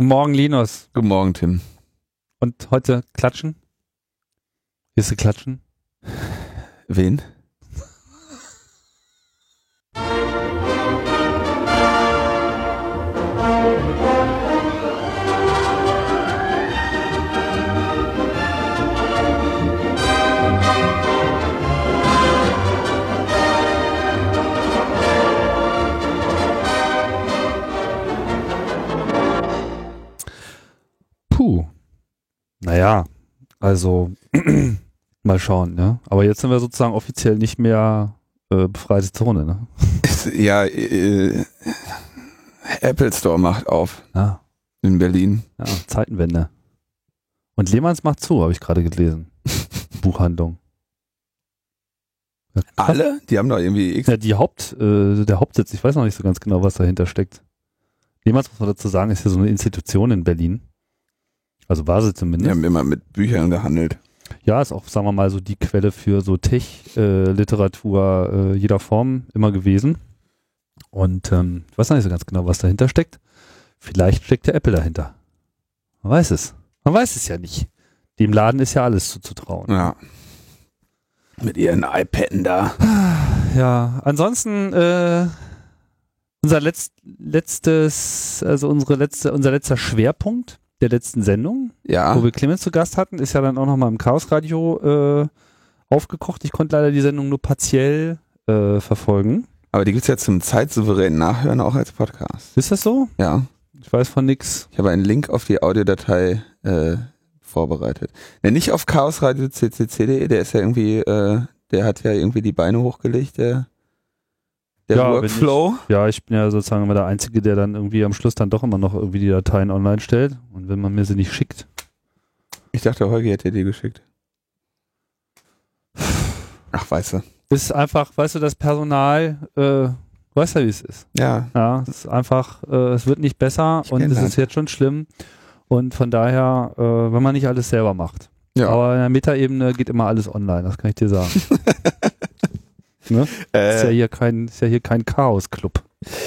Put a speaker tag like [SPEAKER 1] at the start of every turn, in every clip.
[SPEAKER 1] Guten Morgen, Linus.
[SPEAKER 2] Guten Morgen, Tim.
[SPEAKER 1] Und heute klatschen? Wirst du klatschen?
[SPEAKER 2] Wen?
[SPEAKER 1] Naja, also mal schauen, ne? Aber jetzt sind wir sozusagen offiziell nicht mehr äh, befreite Zone, ne?
[SPEAKER 2] Ja, äh, Apple Store macht auf
[SPEAKER 1] Ja,
[SPEAKER 2] in Berlin.
[SPEAKER 1] ja Zeitenwende. Und Lehmanns macht zu, habe ich gerade gelesen. Buchhandlung.
[SPEAKER 2] Alle? Die haben doch irgendwie X.
[SPEAKER 1] Ja, die Haupt, äh, der Hauptsitz, ich weiß noch nicht so ganz genau, was dahinter steckt. Lehmanns, muss man dazu sagen, ist ja so eine Institution in Berlin. Also war sie zumindest.
[SPEAKER 2] haben immer mit Büchern gehandelt.
[SPEAKER 1] Ja, ist auch, sagen wir mal, so die Quelle für so Tech-Literatur äh, jeder Form immer gewesen. Und ähm, ich weiß noch nicht so ganz genau, was dahinter steckt. Vielleicht steckt der Apple dahinter. Man weiß es. Man weiß es ja nicht. Dem Laden ist ja alles zuzutrauen.
[SPEAKER 2] Ja. Mit ihren iPaden da.
[SPEAKER 1] Ja, ansonsten äh, unser letzt, letztes, also unsere letzte, unser letzter Schwerpunkt der letzten Sendung, wo
[SPEAKER 2] Ja.
[SPEAKER 1] wir Clemens zu Gast hatten, ist ja dann auch nochmal im Chaos Radio äh, aufgekocht. Ich konnte leider die Sendung nur partiell äh, verfolgen.
[SPEAKER 2] Aber die gibt's ja zum zeitsouveränen Nachhören auch als Podcast.
[SPEAKER 1] Ist das so?
[SPEAKER 2] Ja.
[SPEAKER 1] Ich weiß von nix.
[SPEAKER 2] Ich habe einen Link auf die Audiodatei äh, vorbereitet. Ja, nicht auf chaosradio ccc.de, der ist ja irgendwie, äh, der hat ja irgendwie die Beine hochgelegt, der, der
[SPEAKER 1] Ja,
[SPEAKER 2] Workflow.
[SPEAKER 1] Ja, ich bin ja sozusagen immer der Einzige, der dann irgendwie am Schluss dann doch immer noch irgendwie die Dateien online stellt. Und wenn man mir sie nicht schickt.
[SPEAKER 2] Ich dachte, Holgi hätte die geschickt. Ach, weißt du.
[SPEAKER 1] Ist einfach, weißt du, das Personal, äh, weißt du, wie es ist.
[SPEAKER 2] Ja,
[SPEAKER 1] Ja, es ist einfach, äh, es wird nicht besser
[SPEAKER 2] Ich
[SPEAKER 1] und es
[SPEAKER 2] das.
[SPEAKER 1] ist jetzt schon schlimm. Und von daher, äh, wenn man nicht alles selber macht.
[SPEAKER 2] ja.
[SPEAKER 1] Aber in der Metaebene geht immer alles online, das kann ich dir sagen. ne? Ist ja
[SPEAKER 2] äh,
[SPEAKER 1] hier kein, ist ja hier kein Chaos-Club.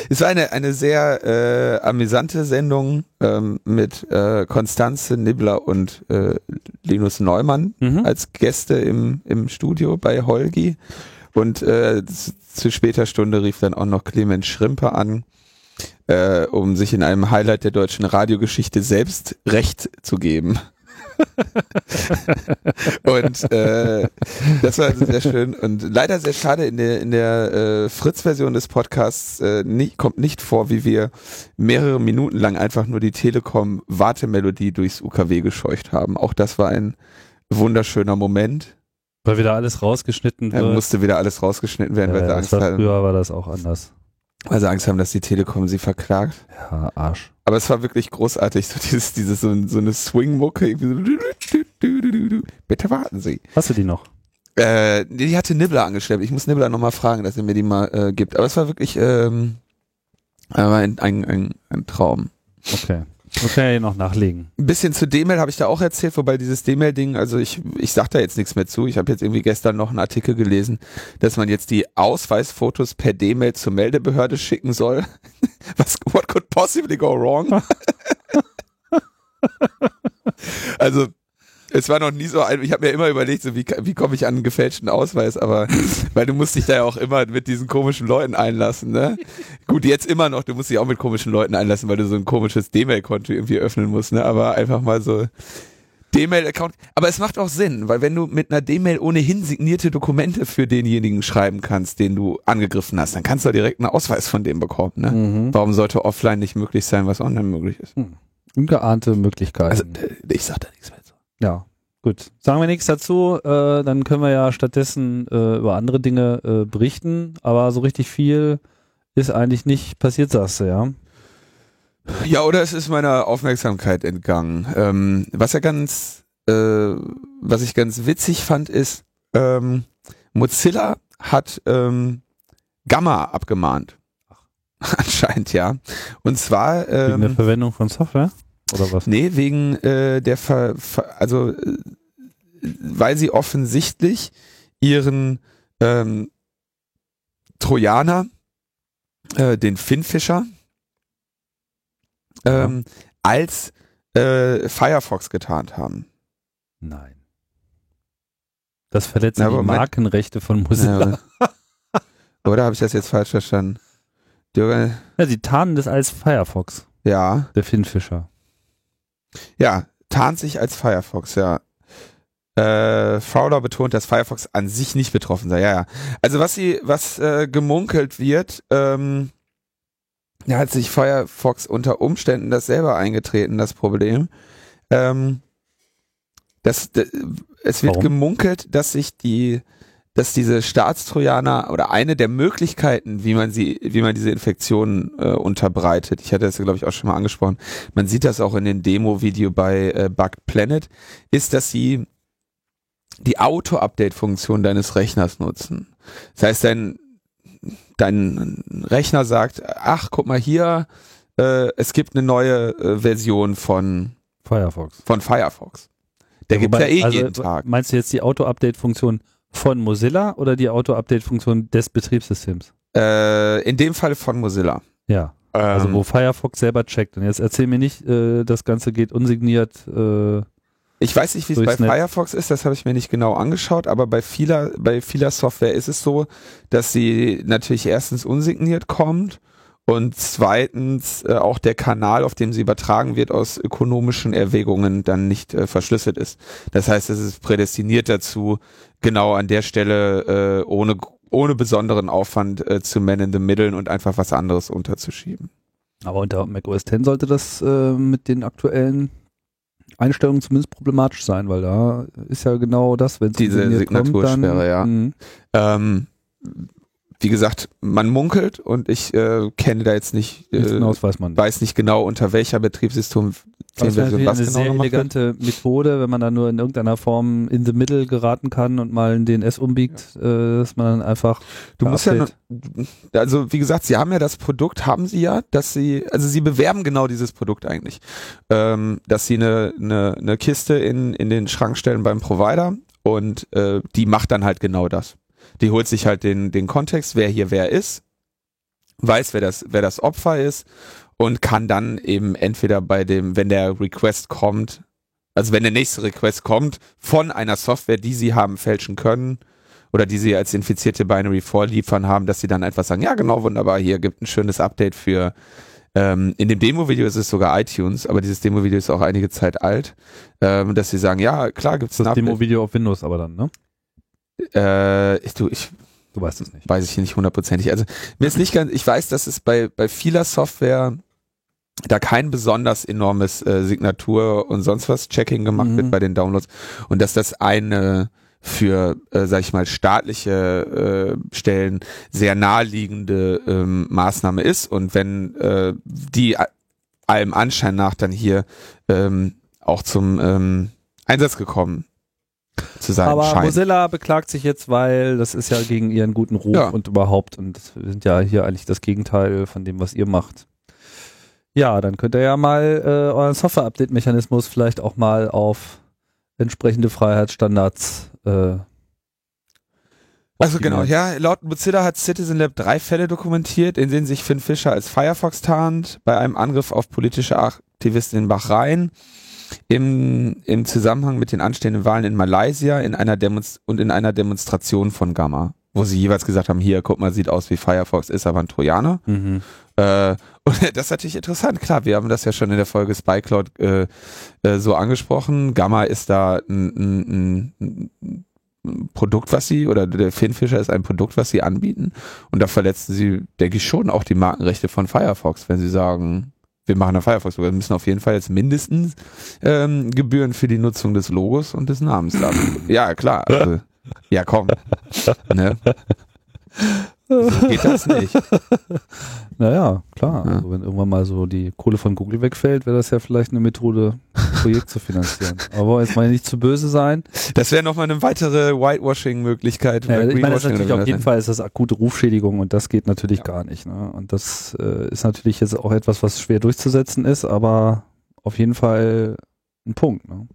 [SPEAKER 2] es war eine, eine sehr äh, amüsante Sendung ähm, mit äh, Konstanze Nibbler und äh, Linus Neumann
[SPEAKER 1] Mhm.
[SPEAKER 2] als Gäste im, im Studio bei Holgi. Und äh, zu später Stunde rief dann auch noch Clemens Schrimper an, äh, um sich in einem Highlight der deutschen Radiogeschichte selbst Recht zu geben. Und äh, das war sehr schön und leider sehr schade in der in der äh, Fritz-Version des Podcasts äh, nicht, kommt nicht vor, wie wir mehrere Minuten lang einfach nur die Telekom Wartemelodie durchs UKW gescheucht haben. Auch das war ein wunderschöner Moment.
[SPEAKER 1] Weil wieder alles rausgeschnitten wird.
[SPEAKER 2] musste wieder alles rausgeschnitten werden, weil, sie Angst
[SPEAKER 1] war,
[SPEAKER 2] haben,
[SPEAKER 1] früher war das auch anders.
[SPEAKER 2] weil sie Angst haben, dass die Telekom sie verklagt.
[SPEAKER 1] Ja, Arsch.
[SPEAKER 2] Aber es war wirklich großartig, so dieses, dieses so, so eine Swing-Mucke. so Bitte warten Sie.
[SPEAKER 1] Hast du die noch?
[SPEAKER 2] Äh, die hatte Nibbler angeschleppt. Ich muss Nibbler nochmal fragen, dass er mir die mal äh, gibt. Aber es war wirklich ähm, ein, ein, ein, ein Traum.
[SPEAKER 1] Okay. Okay, noch nachlegen.
[SPEAKER 2] Ein bisschen zu D-Mail habe ich da auch erzählt, wobei dieses D-Mail-Ding, also ich, ich sag da jetzt nichts mehr zu. Ich habe jetzt irgendwie gestern noch einen Artikel gelesen, dass man jetzt die Ausweisfotos per D-Mail zur Meldebehörde schicken soll. Was, what could possibly go wrong? also, es war noch nie so ein, ich habe mir immer überlegt, so wie, wie komme ich an einen gefälschten Ausweis, aber weil du musst dich da ja auch immer mit diesen komischen Leuten einlassen, ne? Gut, jetzt immer noch, du musst dich auch mit komischen Leuten einlassen, weil du so ein komisches D-Mail-Konto irgendwie öffnen musst, ne? Aber einfach mal so D-Mail-Account. Aber es macht auch Sinn, weil wenn du mit einer D-Mail ohnehin signierte Dokumente für denjenigen schreiben kannst, den du angegriffen hast, dann kannst du direkt einen Ausweis von dem bekommen, ne?
[SPEAKER 1] Mhm.
[SPEAKER 2] Warum sollte offline nicht möglich sein, was online möglich ist?
[SPEAKER 1] Ungeahnte Möglichkeiten.
[SPEAKER 2] Also, äh, ich sag da nichts mehr zu.
[SPEAKER 1] Ja, gut. Sagen wir nichts dazu, äh, dann können wir ja stattdessen äh, über andere Dinge äh, berichten, aber so richtig viel ist eigentlich nicht passiert, sagst du, ja.
[SPEAKER 2] Ja, oder es ist meiner Aufmerksamkeit entgangen. Ähm, was ja ganz, äh, was ich ganz witzig fand, ist, ähm, Mozilla hat ähm, Gamma abgemahnt. Anscheinend, ja. Und zwar
[SPEAKER 1] Wegen der
[SPEAKER 2] ähm,
[SPEAKER 1] Verwendung von Software? Oder was?
[SPEAKER 2] Nee, wegen äh, der Ver, Ver also äh, weil sie offensichtlich ihren ähm, Trojaner, äh, den Finnfischer, ähm, als äh, Firefox getarnt haben.
[SPEAKER 1] Nein. Das verletzt
[SPEAKER 2] Ja,
[SPEAKER 1] die Markenrechte von Mozilla.
[SPEAKER 2] Ja, oder habe ich das jetzt falsch verstanden? Dürger-
[SPEAKER 1] Ja, sie tarnen das als Firefox,
[SPEAKER 2] Ja,
[SPEAKER 1] der Finn Fischer.
[SPEAKER 2] ja, tarnt sich als Firefox, ja. Äh, Fowler betont, dass Firefox an sich nicht betroffen sei. Ja, ja. Also was sie, was äh, gemunkelt wird, ähm, da hat sich Firefox unter Umständen das selber eingetreten, das Problem. Ähm, das, d- es wird
[SPEAKER 1] Warum?
[SPEAKER 2] gemunkelt, dass sich die, dass diese Staatstrojaner oder eine der Möglichkeiten, wie man sie, wie man diese Infektionen äh, unterbreitet, ich hatte das glaube ich auch schon mal angesprochen, man sieht das auch in dem Demo-Video bei äh, Bugged Planet, ist, dass sie die Auto-Update-Funktion deines Rechners nutzen. Das heißt, dein, dein Rechner sagt, ach, guck mal hier, äh, es gibt eine neue äh, Version von,
[SPEAKER 1] Firefox.
[SPEAKER 2] von Firefox. Der ja
[SPEAKER 1] Wobei,
[SPEAKER 2] eh
[SPEAKER 1] also,
[SPEAKER 2] jeden Tag.
[SPEAKER 1] Meinst du jetzt die Auto-Update-Funktion von Mozilla oder die Auto-Update-Funktion des Betriebssystems?
[SPEAKER 2] Äh, in dem Fall von Mozilla.
[SPEAKER 1] Ja, also
[SPEAKER 2] Ähm,
[SPEAKER 1] wo Firefox selber checkt. Und jetzt erzähl mir nicht, äh, das Ganze geht unsigniert.
[SPEAKER 2] Ich weiß nicht, wie es bei
[SPEAKER 1] Netz.
[SPEAKER 2] Firefox ist, das habe ich mir nicht genau angeschaut, aber bei vieler, bei vieler Software ist es so, dass sie natürlich erstens unsigniert kommt und zweitens äh, auch der Kanal, auf dem sie übertragen wird, aus ökonomischen Erwägungen dann nicht äh, verschlüsselt ist. Das heißt, es ist prädestiniert dazu, genau an der Stelle äh, ohne, ohne besonderen Aufwand äh, zu man in the middle und einfach was anderes unterzuschieben.
[SPEAKER 1] aber unter macOS 10 sollte das äh, mit den aktuellen Einstellungen zumindest problematisch sein, weil da ist ja genau das, wenn es
[SPEAKER 2] Diese
[SPEAKER 1] unsigniert kommt,
[SPEAKER 2] Signatursperre,
[SPEAKER 1] dann,
[SPEAKER 2] ja.
[SPEAKER 1] Mhm.
[SPEAKER 2] Ähm, wie gesagt, man munkelt und ich äh, kenne da jetzt nicht, äh,
[SPEAKER 1] hinaus weiß man.
[SPEAKER 2] weiß nicht genau, unter welcher Betriebssystem
[SPEAKER 1] Das wäre
[SPEAKER 2] was
[SPEAKER 1] eine
[SPEAKER 2] genau
[SPEAKER 1] sehr elegante Methode, wenn man dann nur in irgendeiner Form in the middle geraten kann und mal einen DNS umbiegt, äh, dass man dann einfach
[SPEAKER 2] Du musst ja,
[SPEAKER 1] Update-
[SPEAKER 2] nur- also wie gesagt, sie haben ja das Produkt, haben sie ja, dass sie, also sie bewerben genau dieses Produkt eigentlich, ähm, dass sie eine, eine, eine Kiste in, in den Schrank stellen beim Provider und äh, die macht dann halt genau das. Die holt sich halt den, den Kontext, wer hier wer ist, weiß, wer das, wer das Opfer ist und kann dann eben entweder bei dem, wenn der Request kommt, also wenn der nächste Request kommt, von einer Software, die sie haben fälschen können, oder die sie als infizierte Binary vorliefern haben, dass sie dann einfach sagen, ja genau, wunderbar, hier gibt ein schönes Update für, ähm, in dem Demo-Video ist es sogar iTunes, aber dieses Demo-Video ist auch einige Zeit alt, ähm, dass sie sagen, ja klar gibt's ein
[SPEAKER 1] das
[SPEAKER 2] Update.
[SPEAKER 1] Demo-Video auf Windows aber dann, ne?
[SPEAKER 2] Äh, ich, du, ich
[SPEAKER 1] Du weißt es nicht.
[SPEAKER 2] weiß ich hier nicht hundertprozentig. Also mir ist nicht ganz, ich weiß, dass es bei, bei vieler Software da kein besonders enormes äh, Signatur und sonst was Checking gemacht
[SPEAKER 1] Mhm.
[SPEAKER 2] wird bei den Downloads und dass das eine für, äh, sag ich mal, staatliche äh, Stellen sehr naheliegende ähm, Maßnahme ist und wenn äh, die allem Anschein nach dann hier ähm, auch zum ähm, Einsatz gekommen zu sein
[SPEAKER 1] Aber
[SPEAKER 2] scheint.
[SPEAKER 1] Mozilla beklagt sich jetzt, weil das ist ja gegen ihren guten Ruf
[SPEAKER 2] Ja.
[SPEAKER 1] und überhaupt und wir sind ja hier eigentlich das Gegenteil von dem, was ihr macht. Ja, dann könnt ihr ja mal äh, euren Software-Update-Mechanismus vielleicht auch mal auf entsprechende Freiheitsstandards äh,
[SPEAKER 2] Also genau, ja, laut Mozilla hat Citizen Lab drei Fälle dokumentiert, in denen sich Finn Fischer als Firefox tarnt, bei einem Angriff auf politische Aktivisten in Bahrain, im, im Zusammenhang mit den anstehenden Wahlen in Malaysia in einer Demonst und in einer Demonstration von Gamma, wo sie jeweils gesagt haben, hier, guck mal, sieht aus wie Firefox, ist aber ein Trojaner.
[SPEAKER 1] Mhm.
[SPEAKER 2] Äh, und das ist natürlich interessant. Klar, wir haben das ja schon in der Folge SpyCloud äh, äh, so angesprochen. Gamma ist da ein, ein, ein, Produkt, was sie, oder der Finfisher ist ein Produkt, was sie anbieten. Und da verletzen sie, denke ich, schon auch die Markenrechte von Firefox, wenn sie sagen, wir machen da Firefox. Wir müssen auf jeden Fall jetzt mindestens ähm, Gebühren für die Nutzung des Logos und des Namens da. ja, klar. Also, ja, komm. Ne? So geht das nicht.
[SPEAKER 1] Naja, klar.
[SPEAKER 2] Ja.
[SPEAKER 1] Also wenn irgendwann mal so die Kohle von Google wegfällt, wäre das ja vielleicht eine Methode, ein Projekt zu finanzieren. Aber jetzt mal nicht zu böse sein.
[SPEAKER 2] Das wäre nochmal eine weitere Whitewashing-Möglichkeit.
[SPEAKER 1] Ja,
[SPEAKER 2] oder
[SPEAKER 1] ich meine, das ist natürlich auf jeden Fall ist das akute Rufschädigung und das geht natürlich
[SPEAKER 2] Ja.
[SPEAKER 1] gar nicht. Ne? Und das äh, ist natürlich jetzt auch etwas, was schwer durchzusetzen ist, aber auf jeden Fall ein Punkt. Ne?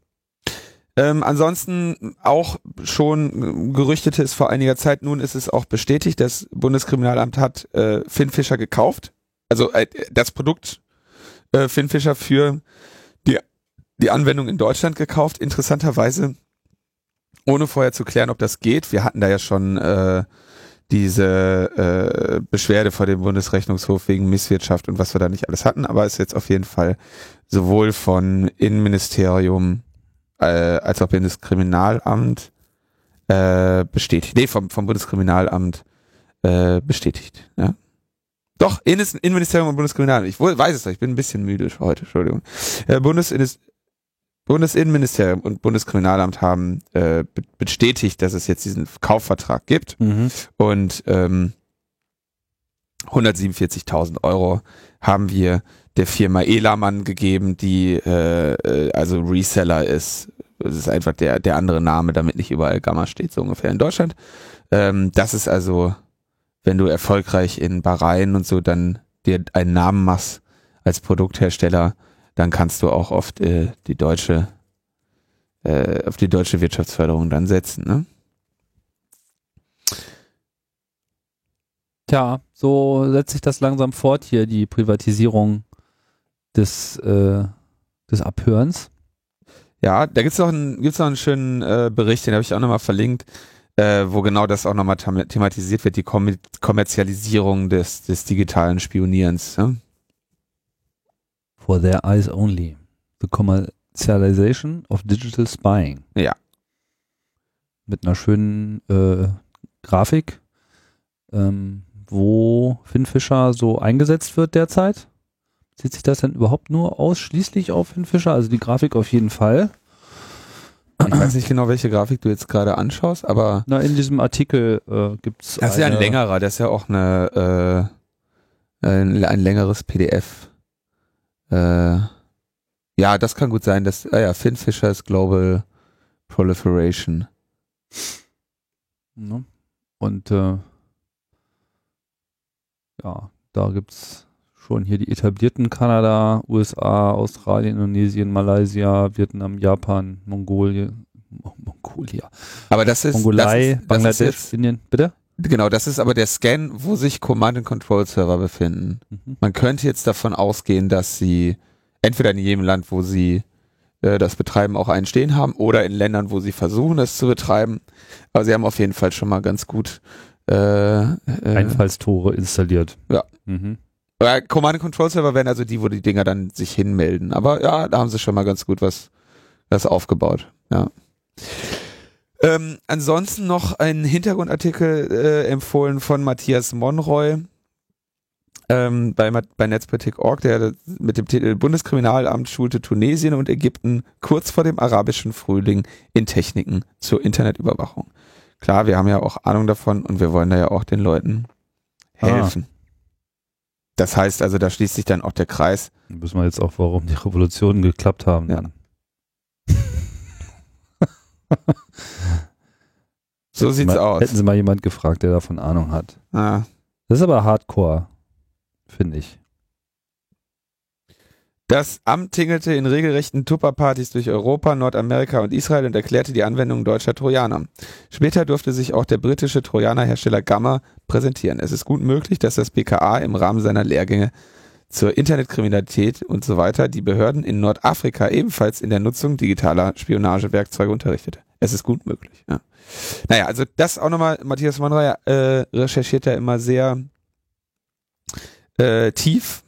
[SPEAKER 2] Ähm, ansonsten auch schon gerüchtete es vor einiger Zeit, nun ist es auch bestätigt, das Bundeskriminalamt hat äh, Finn Fischer gekauft. Also äh, das Produkt äh, Finfisher für die, die Anwendung in Deutschland gekauft. Interessanterweise, ohne vorher zu klären, ob das geht. Wir hatten da ja schon äh, diese äh, Beschwerde vor dem Bundesrechnungshof wegen Misswirtschaft und was wir da nicht alles hatten, aber ist jetzt auf jeden Fall sowohl von Innenministerium äh, als auch Bundeskriminalamt äh, bestätigt. Nee, vom, vom Bundeskriminalamt äh, bestätigt. Ja. Doch, Innenministerium und Bundeskriminalamt. Ich weiß es doch, ich bin ein bisschen müde heute, Entschuldigung. Äh, Bundes Bundesinnenministerium und Bundeskriminalamt haben äh, bestätigt, dass es jetzt diesen Kaufvertrag gibt mhm. und ähm, 147.000 Euro haben wir der Firma Elamann gegeben, die äh, äh, also Reseller ist. Das ist einfach der, der andere Name, damit nicht überall Gamma steht, so ungefähr in Deutschland. Ähm, das ist also, wenn du erfolgreich in Bahrain und so dann dir einen Namen machst als Produkthersteller, dann kannst du auch oft äh, die deutsche, äh, auf die deutsche Wirtschaftsförderung dann setzen. Ne?
[SPEAKER 1] Tja, so setzt sich das langsam fort hier, die Privatisierung des, äh, des Abhörens.
[SPEAKER 2] Ja, da gibt's noch einen, gibt's noch einen schönen äh, Bericht, den habe ich auch nochmal verlinkt, äh, wo genau das auch nochmal thematisiert wird, die Kom Kommerzialisierung des, des digitalen Spionierens. Ja?
[SPEAKER 1] For their eyes only. The commercialization of digital spying.
[SPEAKER 2] Ja.
[SPEAKER 1] Mit einer schönen äh, Grafik, ähm, wo Finn Fischer so eingesetzt wird derzeit. Sieht sich das denn überhaupt nur ausschließlich auf Finn Fischer? Also die Grafik auf jeden Fall.
[SPEAKER 2] Ich weiß nicht genau, welche Grafik du jetzt gerade anschaust, aber.
[SPEAKER 1] Na, in diesem Artikel äh, gibt's.
[SPEAKER 2] Das ist ja ein längerer, das ist ja auch eine, äh, ein, ein längeres PDF. Äh, ja, das kann gut sein. dass, ah ja, Finn Fischer's Global Proliferation.
[SPEAKER 1] Ne? Und äh, ja, da gibt's schon hier die etablierten Kanada, USA, Australien, Indonesien, Malaysia, Vietnam, Japan, Mongolien, Mongolia.
[SPEAKER 2] Aber das ist
[SPEAKER 1] Mongolei, das ist, Bangladesch,
[SPEAKER 2] das ist
[SPEAKER 1] Indien, bitte?
[SPEAKER 2] Genau, das ist aber der Scan, wo sich Command and Control Server befinden. Mhm. Man könnte jetzt davon ausgehen, dass sie entweder in jedem Land, wo sie äh, das betreiben, auch einen stehen haben oder in Ländern, wo sie versuchen, das zu betreiben. Aber sie haben auf jeden Fall schon mal ganz gut äh, äh,
[SPEAKER 1] Einfallstore installiert.
[SPEAKER 2] Ja. Mhm. Ja, Command and Control Server wären also die, wo die Dinger dann sich hinmelden. Aber ja, da haben sie schon mal ganz gut was, was aufgebaut. Ja. Ähm, ansonsten noch ein Hintergrundartikel äh, empfohlen von Matthias Monroy ähm, bei, bei Netzpolitik.org, der mit dem Titel Bundeskriminalamt schulte Tunesien und Ägypten kurz vor dem arabischen Frühling in Techniken zur Internetüberwachung. Klar, wir haben ja auch Ahnung davon und wir wollen da ja auch den Leuten ah. helfen. Ah. Das heißt also, da schließt sich dann auch der Kreis.
[SPEAKER 1] Da wissen wir jetzt auch, warum die Revolutionen geklappt haben.
[SPEAKER 2] Ja. so sieht's
[SPEAKER 1] mal,
[SPEAKER 2] aus.
[SPEAKER 1] Hätten Sie mal jemand gefragt, der davon Ahnung hat.
[SPEAKER 2] Ah.
[SPEAKER 1] Das ist aber Hardcore, finde ich.
[SPEAKER 2] Das Amt tingelte in regelrechten Tupperpartys durch Europa, Nordamerika und Israel und erklärte die Anwendung deutscher Trojaner. Später durfte sich auch der britische Trojanerhersteller Gamma präsentieren. Es ist gut möglich, dass das BKA im Rahmen seiner Lehrgänge zur Internetkriminalität und so weiter die Behörden in Nordafrika ebenfalls in der Nutzung digitaler Spionagewerkzeuge unterrichtete. Es ist gut möglich. Ja. Naja, also das auch nochmal, Matthias Monroy äh, recherchiert ja immer sehr äh, tief.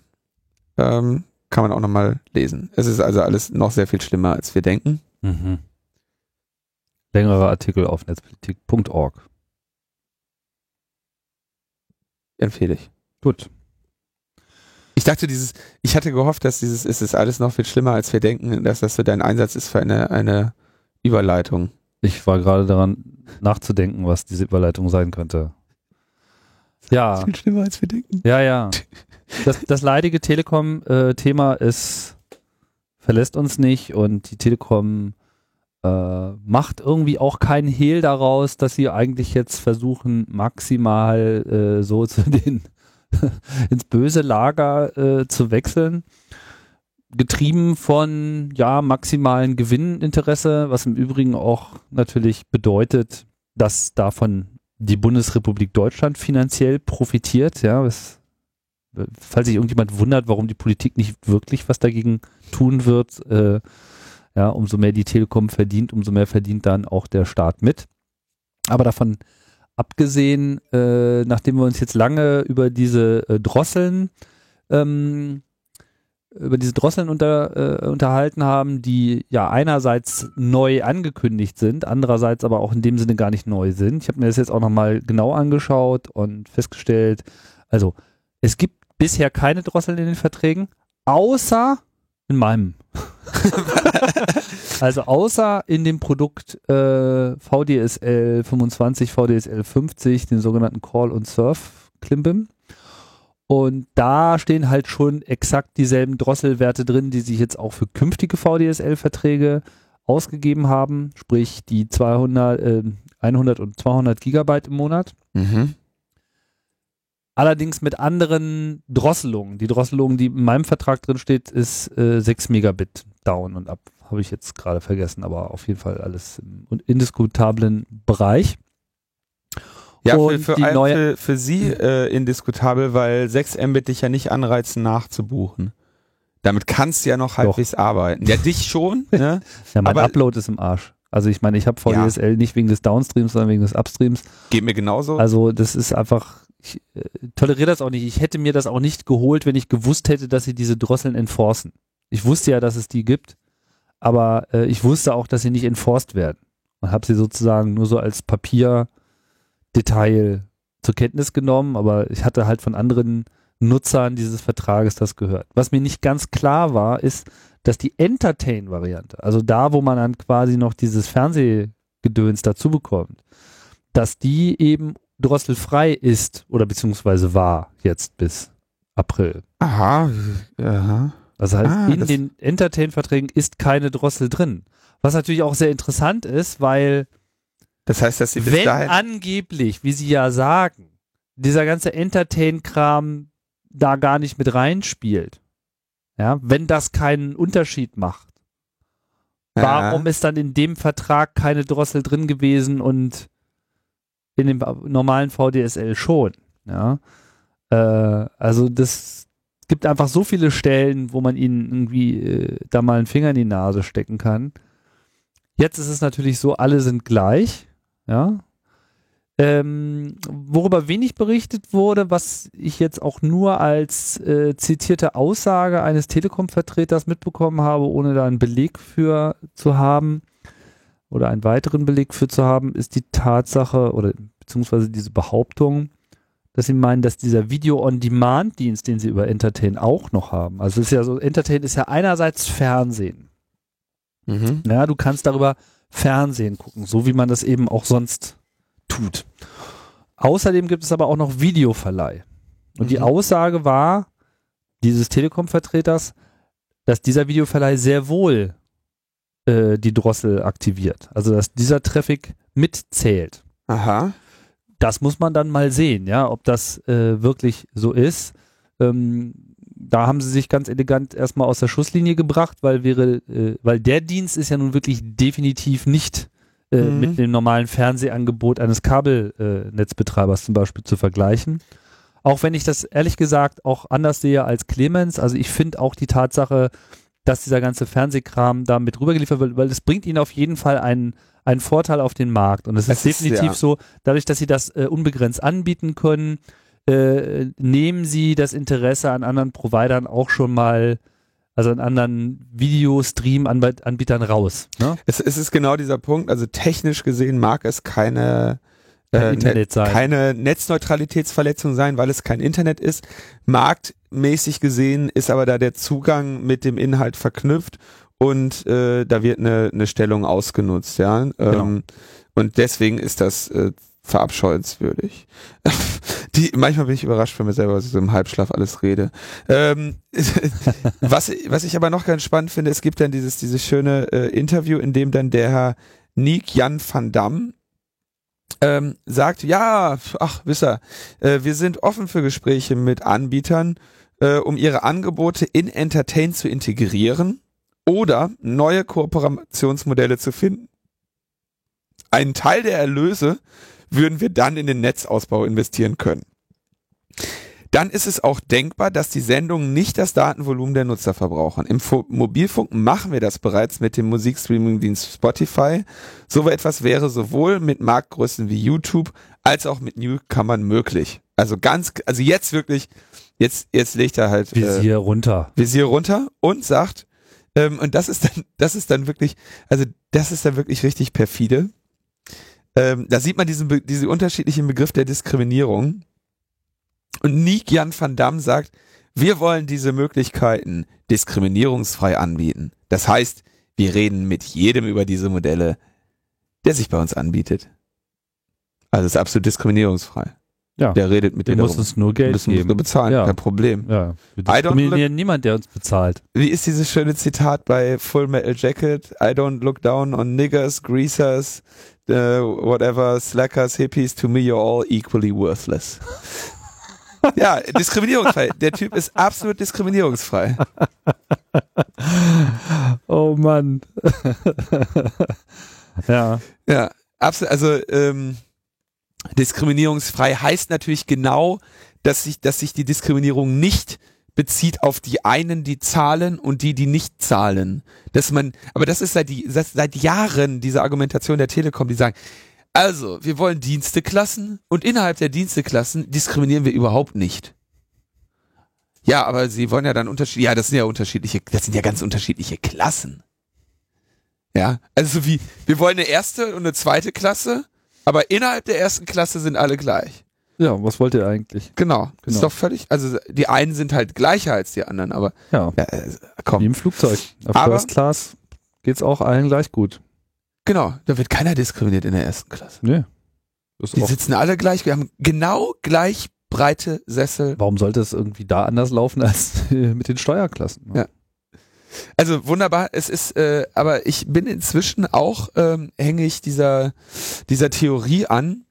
[SPEAKER 2] Ähm, kann man auch nochmal lesen. Es ist also alles noch sehr viel schlimmer, als wir denken. Mhm.
[SPEAKER 1] Längerer Artikel auf netzpolitik.org.
[SPEAKER 2] Empfehle ich.
[SPEAKER 1] Gut.
[SPEAKER 2] Ich dachte, dieses, ich hatte gehofft, dass dieses, es ist alles noch viel schlimmer, als wir denken, dass das so dein Einsatz ist für eine, eine Überleitung.
[SPEAKER 1] Ich war gerade daran nachzudenken, was diese Überleitung sein könnte. Ja.
[SPEAKER 2] Viel schlimmer, als wir denken.
[SPEAKER 1] Ja, ja. Das, das leidige Telekom-Thema ist, verlässt uns nicht und die Telekom äh, macht irgendwie auch keinen Hehl daraus, dass sie eigentlich jetzt versuchen, maximal äh, so zu den ins böse Lager äh, zu wechseln. Getrieben von ja maximalen Gewinninteresse, was im Übrigen auch natürlich bedeutet, dass davon die Bundesrepublik Deutschland finanziell profitiert. Ja, es falls sich irgendjemand wundert, warum die Politik nicht wirklich was dagegen tun wird, äh, ja, umso mehr die Telekom verdient, umso mehr verdient dann auch der Staat mit. Aber davon abgesehen, äh, nachdem wir uns jetzt lange über diese äh, Drosseln ähm, über diese Drosseln unter, äh, unterhalten haben, die ja einerseits neu angekündigt sind, andererseits aber auch in dem Sinne gar nicht neu sind. Ich habe mir das jetzt auch nochmal genau angeschaut und festgestellt, also es gibt bisher keine Drosseln in den Verträgen, außer in meinem. also außer in dem Produkt äh, VDSL 25, VDSL 50, den sogenannten Call- und Surf-Klimbim. Und da stehen halt schon exakt dieselben Drosselwerte drin, die sich jetzt auch für künftige VDSL-Verträge ausgegeben haben, sprich die 200, äh, 100 und 200 Gigabyte im Monat. Mhm. Allerdings mit anderen Drosselungen. Die Drosselung, die in meinem Vertrag drin steht, ist äh, 6 Megabit down und ab. Habe ich jetzt gerade vergessen, aber auf jeden Fall alles im indiskutablen Bereich.
[SPEAKER 2] Ja, für, für, ein, für, für Sie äh, indiskutabel, weil 6 Mbit dich ja nicht anreizen nachzubuchen. Damit kannst du ja noch halbwegs Doch. arbeiten. Ja, dich schon. Ne?
[SPEAKER 1] ja, mein Aber Upload ist im Arsch. Also ich meine, ich habe VDSL ja. nicht wegen des Downstreams, sondern wegen des Upstreams.
[SPEAKER 2] Geht mir genauso.
[SPEAKER 1] Also das ist einfach, ich äh, toleriere das auch nicht. Ich hätte mir das auch nicht geholt, wenn ich gewusst hätte, dass sie diese Drosseln enforcen. Ich wusste ja, dass es die gibt, aber äh, ich wusste auch, dass sie nicht enforced werden. Und habe sie sozusagen nur so als Papier Detail zur Kenntnis genommen, aber ich hatte halt von anderen Nutzern dieses Vertrages das gehört. Was mir nicht ganz klar war, ist, dass die Entertain-Variante, also da, wo man dann quasi noch dieses Fernsehgedöns dazu bekommt, dass die eben drosselfrei ist oder beziehungsweise war jetzt bis April.
[SPEAKER 2] Aha, aha.
[SPEAKER 1] Das heißt, ah, in den Entertain-Verträgen ist keine Drossel drin. Was natürlich auch sehr interessant ist, weil
[SPEAKER 2] das heißt, dass sie
[SPEAKER 1] Wenn angeblich, wie sie ja sagen, dieser ganze Entertain-Kram da gar nicht mit reinspielt, ja, wenn das keinen Unterschied macht, ja. warum ist dann in dem Vertrag keine Drossel drin gewesen und in dem normalen VDSL schon, ja? Äh, also das gibt einfach so viele Stellen, wo man ihnen irgendwie äh, da mal einen Finger in die Nase stecken kann. Jetzt ist es natürlich so, alle sind gleich. Ja. Ähm, worüber wenig berichtet wurde, was ich jetzt auch nur als äh, zitierte Aussage eines Telekom-Vertreters mitbekommen habe, ohne da einen Beleg für zu haben oder einen weiteren Beleg für zu haben, ist die Tatsache oder beziehungsweise diese Behauptung, dass sie meinen, dass dieser Video-on-Demand-Dienst, den sie über Entertain auch noch haben, also ist ja so, Entertain ist ja einerseits Fernsehen. Mhm. Ja, du kannst darüber Fernsehen gucken, so wie man das eben auch sonst tut. Außerdem gibt es aber auch noch Videoverleih. Und mhm. die Aussage war dieses Telekom-Vertreters, dass dieser Videoverleih sehr wohl äh, die Drossel aktiviert. Also dass dieser Traffic mitzählt.
[SPEAKER 2] Aha.
[SPEAKER 1] Das muss man dann mal sehen, ja, ob das äh, wirklich so ist. Ähm, da haben sie sich ganz elegant erstmal aus der Schusslinie gebracht, weil wäre, äh, weil der Dienst ist ja nun wirklich definitiv nicht äh, mhm. mit dem normalen Fernsehangebot eines Kabelnetzbetreibers zum Beispiel zu vergleichen. Auch wenn ich das ehrlich gesagt auch anders sehe als Clemens. Also ich finde auch die Tatsache, dass dieser ganze Fernsehkram da mit rübergeliefert wird, weil es bringt ihnen auf jeden Fall einen, einen Vorteil auf den Markt. Und es ist, ist definitiv ja. so, dadurch, dass sie das äh, unbegrenzt anbieten können, äh, nehmen Sie das Interesse an anderen Providern auch schon mal, also an anderen Videostream-Anbietern raus. Ne?
[SPEAKER 2] Es, es ist genau dieser Punkt. Also technisch gesehen mag es keine äh, Internet sein. keine Netzneutralitätsverletzung sein, weil es kein Internet ist. Marktmäßig gesehen ist aber da der Zugang mit dem Inhalt verknüpft und äh, da wird eine, eine Stellung ausgenutzt, ja. Genau. Ähm, und deswegen ist das äh, verabscheuenswürdig. Die, manchmal bin ich überrascht von mir selber, was ich so im Halbschlaf alles rede. Ähm, was, was ich aber noch ganz spannend finde, es gibt dann dieses, dieses schöne äh, Interview, in dem dann der Herr Nick Jan van Dam ähm, sagt, ja, ach, wisst ihr, äh, wir sind offen für Gespräche mit Anbietern, äh, um ihre Angebote in Entertain zu integrieren oder neue Kooperationsmodelle zu finden. Einen Teil der Erlöse würden wir dann in den Netzausbau investieren können. Dann ist es auch denkbar, dass die Sendungen nicht das Datenvolumen der Nutzer verbrauchen. Im Fo Mobilfunk machen wir das bereits mit dem Musikstreaming-Dienst Spotify. So etwas wäre sowohl mit Marktgrößen wie YouTube als auch mit Newcomern möglich. Also ganz, also jetzt wirklich, jetzt, jetzt legt er halt
[SPEAKER 1] Visier äh, runter.
[SPEAKER 2] Visier runter und sagt, ähm, und das ist dann, das ist dann wirklich, also das ist dann wirklich richtig perfide. Ähm, da sieht man diesen, diesen unterschiedlichen Begriff der Diskriminierung. Und Nick Jan van Damme sagt, wir wollen diese Möglichkeiten diskriminierungsfrei anbieten. Das heißt, wir reden mit jedem über diese Modelle, der sich bei uns anbietet. Also es ist absolut diskriminierungsfrei.
[SPEAKER 1] Ja.
[SPEAKER 2] Der redet mit
[SPEAKER 1] Wir
[SPEAKER 2] dir
[SPEAKER 1] müssen
[SPEAKER 2] darum.
[SPEAKER 1] uns nur
[SPEAKER 2] Wir
[SPEAKER 1] Geld
[SPEAKER 2] müssen
[SPEAKER 1] geben.
[SPEAKER 2] nur bezahlen,
[SPEAKER 1] Ja.
[SPEAKER 2] kein Problem.
[SPEAKER 1] Ja, wir diskriminieren niemand, der uns bezahlt.
[SPEAKER 2] Wie ist dieses schöne Zitat bei Full Metal Jacket? I don't look down on niggers, greasers, uh, whatever, slackers, hippies, to me you're all equally worthless. Ja, diskriminierungsfrei. Der Typ ist absolut diskriminierungsfrei.
[SPEAKER 1] Oh Mann. ja.
[SPEAKER 2] Ja, absolut. Also ähm, diskriminierungsfrei heißt natürlich genau, dass sich, dass sich die Diskriminierung nicht bezieht auf die einen, die zahlen und die, die nicht zahlen. Dass man, aber das ist seit, die, seit, seit Jahren diese Argumentation der Telekom, die sagen, also, wir wollen Diensteklassen und innerhalb der Diensteklassen diskriminieren wir überhaupt nicht. Ja, aber sie wollen ja dann unterschiedliche, ja, das sind ja unterschiedliche, das sind ja ganz unterschiedliche Klassen. Ja, also so wie, wir wollen eine erste und eine zweite Klasse, aber innerhalb der ersten Klasse sind alle gleich.
[SPEAKER 1] Ja, was wollt ihr eigentlich?
[SPEAKER 2] Genau.
[SPEAKER 1] Genau.
[SPEAKER 2] Ist doch völlig, also die einen sind halt gleicher als die anderen, aber
[SPEAKER 1] Ja,
[SPEAKER 2] ja, äh,
[SPEAKER 1] wie
[SPEAKER 2] komm.
[SPEAKER 1] im Flugzeug. Auf
[SPEAKER 2] Aber-
[SPEAKER 1] First Class geht's auch allen gleich gut.
[SPEAKER 2] Genau, da wird keiner diskriminiert in der ersten Klasse.
[SPEAKER 1] Nee. Das
[SPEAKER 2] Die
[SPEAKER 1] ist auch,
[SPEAKER 2] sitzen alle gleich, wir haben genau gleich breite Sessel.
[SPEAKER 1] warum sollte es irgendwie da anders laufen als mit den Steuerklassen?
[SPEAKER 2] Ja. Also wunderbar, es ist, äh, aber ich bin inzwischen auch ähm, hängig dieser, dieser Theorie an,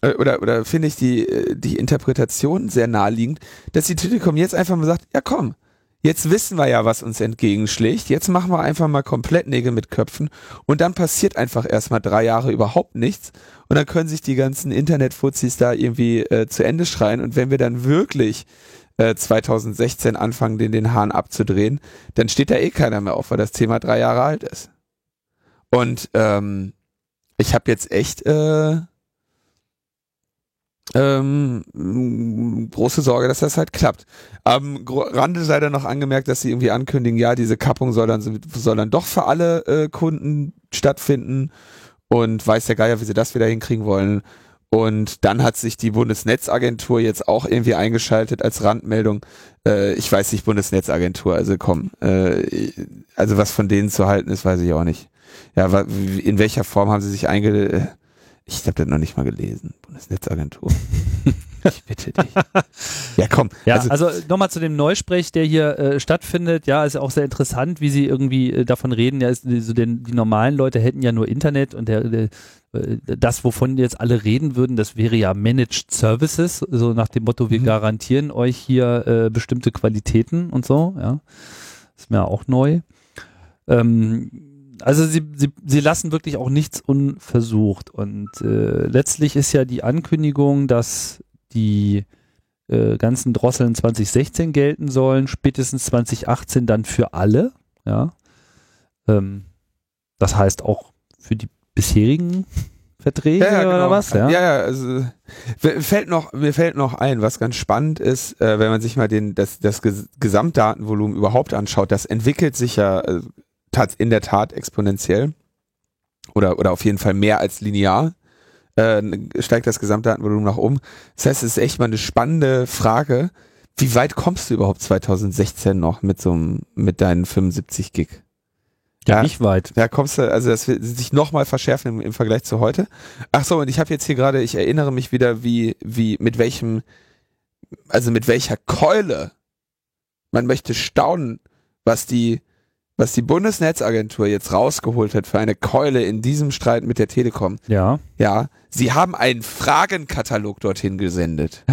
[SPEAKER 2] äh, oder, oder finde ich die, äh, die Interpretation sehr naheliegend, dass die Telekom jetzt einfach mal sagt, ja komm, jetzt wissen wir ja, was uns entgegenschlägt, jetzt machen wir einfach mal komplett Nägel mit Köpfen. Und dann passiert einfach erstmal drei Jahre überhaupt nichts. Und dann können sich die ganzen Internetfuzis da irgendwie äh, zu Ende schreien. Und wenn wir dann wirklich äh, 2016 anfangen, den, den Hahn abzudrehen, dann steht da eh keiner mehr auf, weil das Thema drei Jahre alt ist. Und ähm, ich habe jetzt echt äh, ähm, große Sorge, dass das halt klappt. Am Rande sei dann noch angemerkt, dass sie irgendwie ankündigen, ja, diese Kappung soll dann, soll dann doch für alle äh, Kunden stattfinden und weiß der Geier, wie sie das wieder hinkriegen wollen. Und dann hat sich die Bundesnetzagentur jetzt auch irgendwie eingeschaltet als Randmeldung. Äh, ich weiß nicht, Bundesnetzagentur, also komm, äh, also was von denen zu halten ist, weiß ich auch nicht. Ja, in welcher Form haben sie sich einge... Ich habe das noch nicht mal gelesen. Bundesnetzagentur. ich bitte dich. Ja, komm.
[SPEAKER 1] Ja,
[SPEAKER 2] also,
[SPEAKER 1] also, nochmal zu dem Neusprech, der hier äh, stattfindet. Ja, ist auch sehr interessant, wie sie irgendwie äh, davon reden. Ja, ist, so den, die normalen Leute hätten ja nur Internet und der, der, äh, das, wovon jetzt alle reden würden, das wäre ja Managed Services, so nach dem Motto, wir
[SPEAKER 2] Mhm.
[SPEAKER 1] garantieren euch hier äh, bestimmte Qualitäten und so. Ja, ist mir auch neu. Ähm, also sie, sie, sie lassen wirklich auch nichts unversucht und äh, letztlich ist ja die Ankündigung, dass die äh, ganzen Drosseln 2016 gelten sollen, spätestens 2018 dann für alle. Ja. Ähm, das heißt auch für die bisherigen Verträge
[SPEAKER 2] ja, ja, genau.
[SPEAKER 1] oder was? Ja.
[SPEAKER 2] ja, ja, also mir fällt noch, mir fällt noch ein, was ganz spannend ist, äh, wenn man sich mal den, das, das Ges Gesamtdatenvolumen überhaupt anschaut, das entwickelt sich ja äh, in der Tat exponentiell oder, oder auf jeden Fall mehr als linear. Äh, steigt das Gesamtdatenvolumen nach oben. Das heißt, es ist echt mal eine spannende Frage. Wie weit kommst du überhaupt 2016 noch mit so einem, mit deinen 75 Gig?
[SPEAKER 1] ja,
[SPEAKER 2] Ja.
[SPEAKER 1] nicht weit.
[SPEAKER 2] Da kommst du, also das wird sich nochmal verschärfen im, im Vergleich zu heute. Ach so, und ich habe jetzt hier gerade, ich erinnere mich wieder, wie, wie, mit welchem, also mit welcher Keule man möchte staunen, was die, was die Bundesnetzagentur jetzt rausgeholt hat für eine Keule in diesem Streit mit der Telekom.
[SPEAKER 1] Ja.
[SPEAKER 2] Ja, sie haben einen Fragenkatalog dorthin gesendet.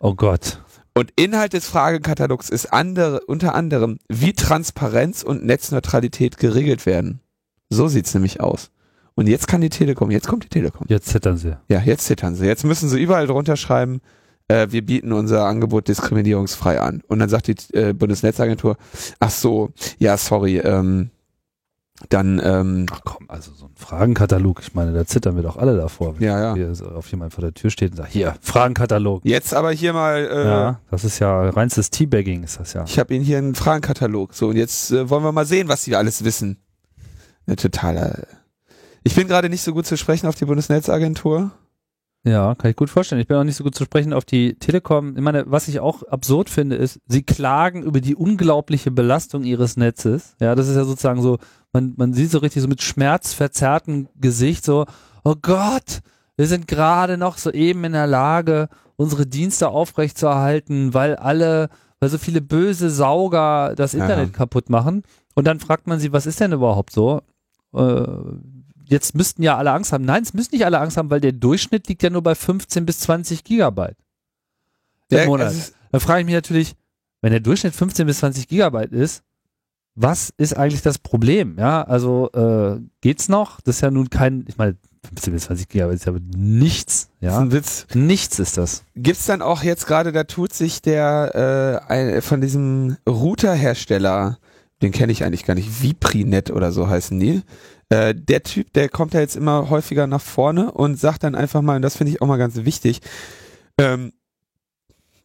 [SPEAKER 1] Oh Gott.
[SPEAKER 2] Und Inhalt des Fragenkatalogs ist andere, unter anderem, wie Transparenz und Netzneutralität geregelt werden. So sieht's nämlich aus. Und jetzt kann die Telekom, jetzt kommt die Telekom.
[SPEAKER 1] Jetzt zittern sie.
[SPEAKER 2] Ja, jetzt zittern sie. Jetzt müssen sie überall drunter schreiben, äh, wir bieten unser Angebot diskriminierungsfrei an. Und dann sagt die äh, Bundesnetzagentur, ach so, ja, sorry, ähm, dann ähm,
[SPEAKER 1] Ach komm, also so ein Fragenkatalog, ich meine, da zittern wir doch alle davor, wenn
[SPEAKER 2] Ja, ja.
[SPEAKER 1] auf jemand vor der Tür steht und sagt, hier, Fragenkatalog.
[SPEAKER 2] jetzt aber hier mal, äh,
[SPEAKER 1] Ja, das ist ja reinstes Teabagging, ist das ja.
[SPEAKER 2] ich habe Ihnen hier einen Fragenkatalog. So, und jetzt äh, wollen wir mal sehen, was Sie alles wissen. Eine totale. Ich bin gerade nicht so gut zu sprechen auf die Bundesnetzagentur.
[SPEAKER 1] Ja, kann ich gut vorstellen. Ich bin auch nicht so gut zu sprechen auf die Telekom. Ich meine, was ich auch absurd finde, ist, sie klagen über die unglaubliche Belastung ihres Netzes. Ja, das ist ja sozusagen so, man, man sieht so richtig so mit schmerzverzerrtem Gesicht so, oh Gott, wir sind gerade noch so eben in der Lage, unsere Dienste aufrechtzuerhalten, weil alle, weil so viele böse Sauger das
[SPEAKER 2] Ja.
[SPEAKER 1] Internet kaputt machen. Und dann fragt man sie, was ist denn überhaupt so? Äh, jetzt müssten ja alle Angst haben. Nein, es müssen nicht alle Angst haben, weil der Durchschnitt liegt ja nur bei 15 bis 20 Gigabyte im
[SPEAKER 2] Ja,
[SPEAKER 1] Monat. Dann frage ich mich natürlich, wenn der Durchschnitt 15 bis 20 Gigabyte ist, was ist eigentlich das Problem? Ja, also äh, geht's noch? Das ist ja nun kein, ich meine, 15 bis 20 Gigabyte ist ja nichts.
[SPEAKER 2] Das ist
[SPEAKER 1] Ja,
[SPEAKER 2] ein Witz.
[SPEAKER 1] nichts ist das.
[SPEAKER 2] Gibt's dann auch jetzt gerade, da tut sich der äh, ein, von diesem Routerhersteller, den kenne ich eigentlich gar nicht, Viprinet oder so heißen die. Äh, der Typ, der kommt ja jetzt immer häufiger nach vorne und sagt dann einfach mal, und das finde ich auch mal ganz wichtig, ähm,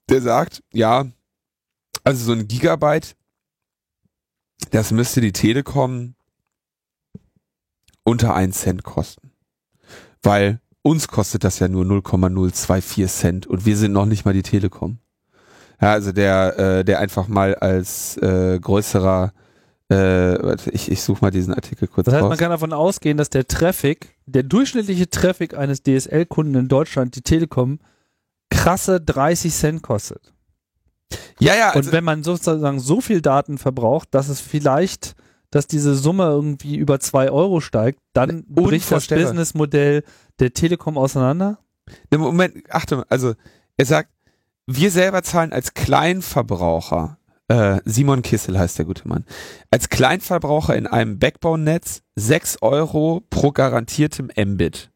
[SPEAKER 2] der sagt, ja, also so ein Gigabyte, das müsste die Telekom unter 1 Cent kosten. Weil uns kostet das ja nur 0,024 Cent und wir sind noch nicht mal die Telekom. Ja, also der, äh, der einfach mal als äh, größerer, äh, warte, ich, ich suche mal diesen Artikel kurz
[SPEAKER 1] Das heißt,
[SPEAKER 2] raus.
[SPEAKER 1] man kann davon ausgehen, dass der Traffic, der durchschnittliche Traffic eines DSL-Kunden in Deutschland, die Telekom, krasse 30 Cent kostet.
[SPEAKER 2] ja, ja, also,
[SPEAKER 1] Und wenn man sozusagen so viel Daten verbraucht, dass es vielleicht, dass diese Summe irgendwie über zwei Euro steigt, dann bricht das. Businessmodell der Telekom auseinander.
[SPEAKER 2] Moment, Achtung, also er sagt, wir selber zahlen als Kleinverbraucher, äh, Simon Kissel heißt der gute Mann, als Kleinverbraucher in einem Backbone-Netz 6 Euro pro garantiertem Mbit.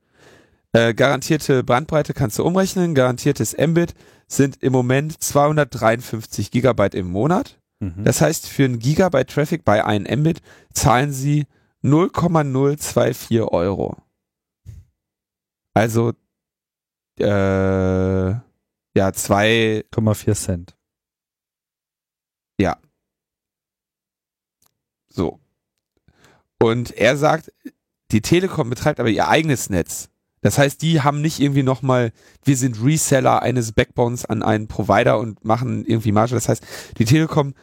[SPEAKER 2] Äh, garantierte Bandbreite kannst du umrechnen, garantiertes Mbit sind im Moment 253 Gigabyte im Monat.
[SPEAKER 1] Mhm.
[SPEAKER 2] Das heißt, für einen Gigabyte Traffic bei 1 Mbit zahlen sie 0,024 Euro. Also, äh, ja, zwei,
[SPEAKER 1] 0,4 Cent.
[SPEAKER 2] so. Und er sagt, die Telekom betreibt aber ihr eigenes Netz. Das heißt, die haben nicht irgendwie nochmal, wir sind Reseller eines Backbones an einen Provider und machen irgendwie Marge. Das heißt, die Telekom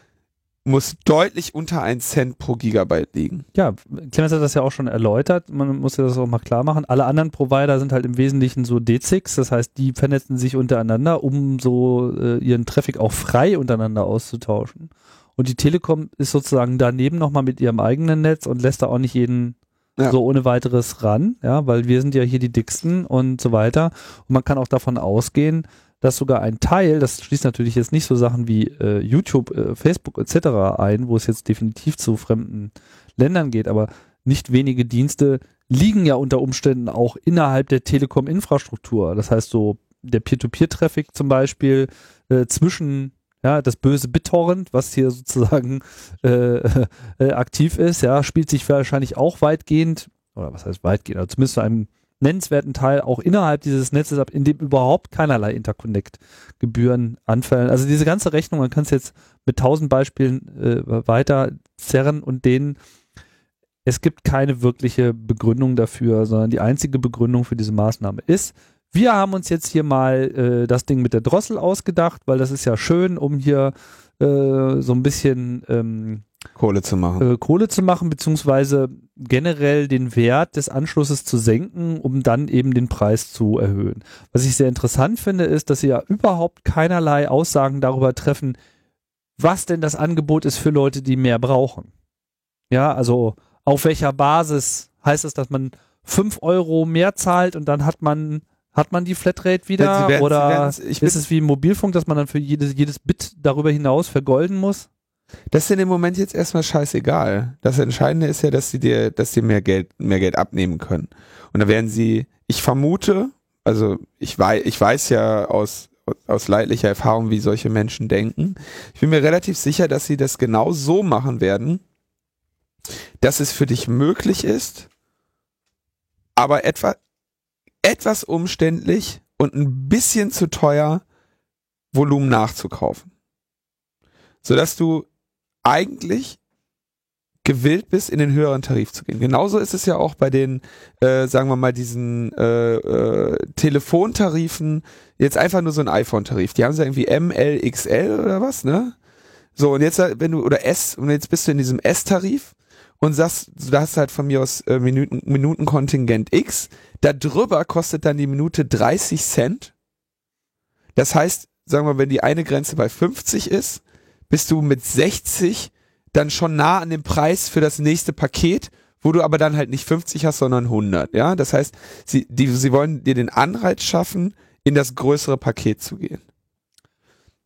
[SPEAKER 2] muss deutlich unter 1 Cent pro Gigabyte liegen.
[SPEAKER 1] Ja, Clemens hat das ja auch schon erläutert. Man muss ja das auch mal klar machen. Alle anderen Provider sind halt im Wesentlichen so D6, das heißt, die vernetzen sich untereinander, um so äh, ihren Traffic auch frei untereinander auszutauschen. Und die Telekom ist sozusagen daneben nochmal mit ihrem eigenen Netz und lässt da auch nicht jeden
[SPEAKER 2] Ja.
[SPEAKER 1] so ohne weiteres ran, ja, weil wir sind ja hier die dicksten und so weiter. Und man kann auch davon ausgehen, dass sogar ein Teil, das schließt natürlich jetzt nicht so Sachen wie äh, YouTube, äh, Facebook etc. ein, wo es jetzt definitiv zu fremden Ländern geht, aber nicht wenige Dienste liegen ja unter Umständen auch innerhalb der Telekom-Infrastruktur. Das heißt so der Peer-to-Peer-Traffic zum Beispiel äh, zwischen ja, das böse BitTorrent, was hier sozusagen äh, äh, aktiv ist, ja, spielt sich wahrscheinlich auch weitgehend, oder was heißt weitgehend, oder zumindest zu einem nennenswerten Teil auch innerhalb dieses Netzes ab, in dem überhaupt keinerlei Interconnect-Gebühren anfallen. Also diese ganze Rechnung, man kann es jetzt mit tausend Beispielen äh, weiter zerren und denen es gibt keine wirkliche Begründung dafür, sondern die einzige Begründung für diese Maßnahme ist, wir haben uns jetzt hier mal äh, das Ding mit der Drossel ausgedacht, weil das ist ja schön, um hier äh, so ein bisschen ähm,
[SPEAKER 2] Kohle zu machen.
[SPEAKER 1] äh, Kohle zu machen, beziehungsweise generell den Wert des Anschlusses zu senken, um dann eben den Preis zu erhöhen. Was ich sehr interessant finde, ist, dass sie ja überhaupt keinerlei Aussagen darüber treffen, was denn das Angebot ist für Leute, die mehr brauchen. Ja, also auf welcher Basis heißt es, dass man fünf Euro mehr zahlt und dann hat man hat man die Flatrate wieder oder
[SPEAKER 2] werden's- ich
[SPEAKER 1] ist es wie im Mobilfunk, dass man dann für jedes, jedes Bit darüber hinaus vergolden muss?
[SPEAKER 2] Das ist in dem Moment jetzt erstmal scheißegal. Das Entscheidende ist ja, dass sie dir, dass sie mehr Geld, mehr Geld abnehmen können. Und da werden sie, ich vermute, also ich weiß, ich weiß ja aus, aus leidlicher Erfahrung, wie solche Menschen denken. Ich bin mir relativ sicher, dass sie das genau so machen werden, dass es für dich möglich ist, aber etwa, etwas umständlich und ein bisschen zu teuer Volumen nachzukaufen. Sodass du eigentlich gewillt bist, in den höheren Tarif zu gehen. Genauso ist es ja auch bei den, äh, sagen wir mal, diesen äh, äh, Telefontarifen, jetzt einfach nur so ein iPhone-Tarif. Die haben sie irgendwie M, L, XL oder was, ne? So, und jetzt, wenn du, oder S, und jetzt bist du in diesem S-Tarif und sagst, du hast halt von mir aus äh, Minuten, Minutenkontingent X, da drüber kostet dann die Minute 30 Cent. Das heißt, sagen wir, wenn die eine Grenze bei 50 ist, bist du mit 60 dann schon nah an dem Preis für das nächste Paket, wo du aber dann halt nicht 50 hast, sondern 100. Ja, das heißt, sie, die, sie wollen dir den Anreiz schaffen, in das größere Paket zu gehen.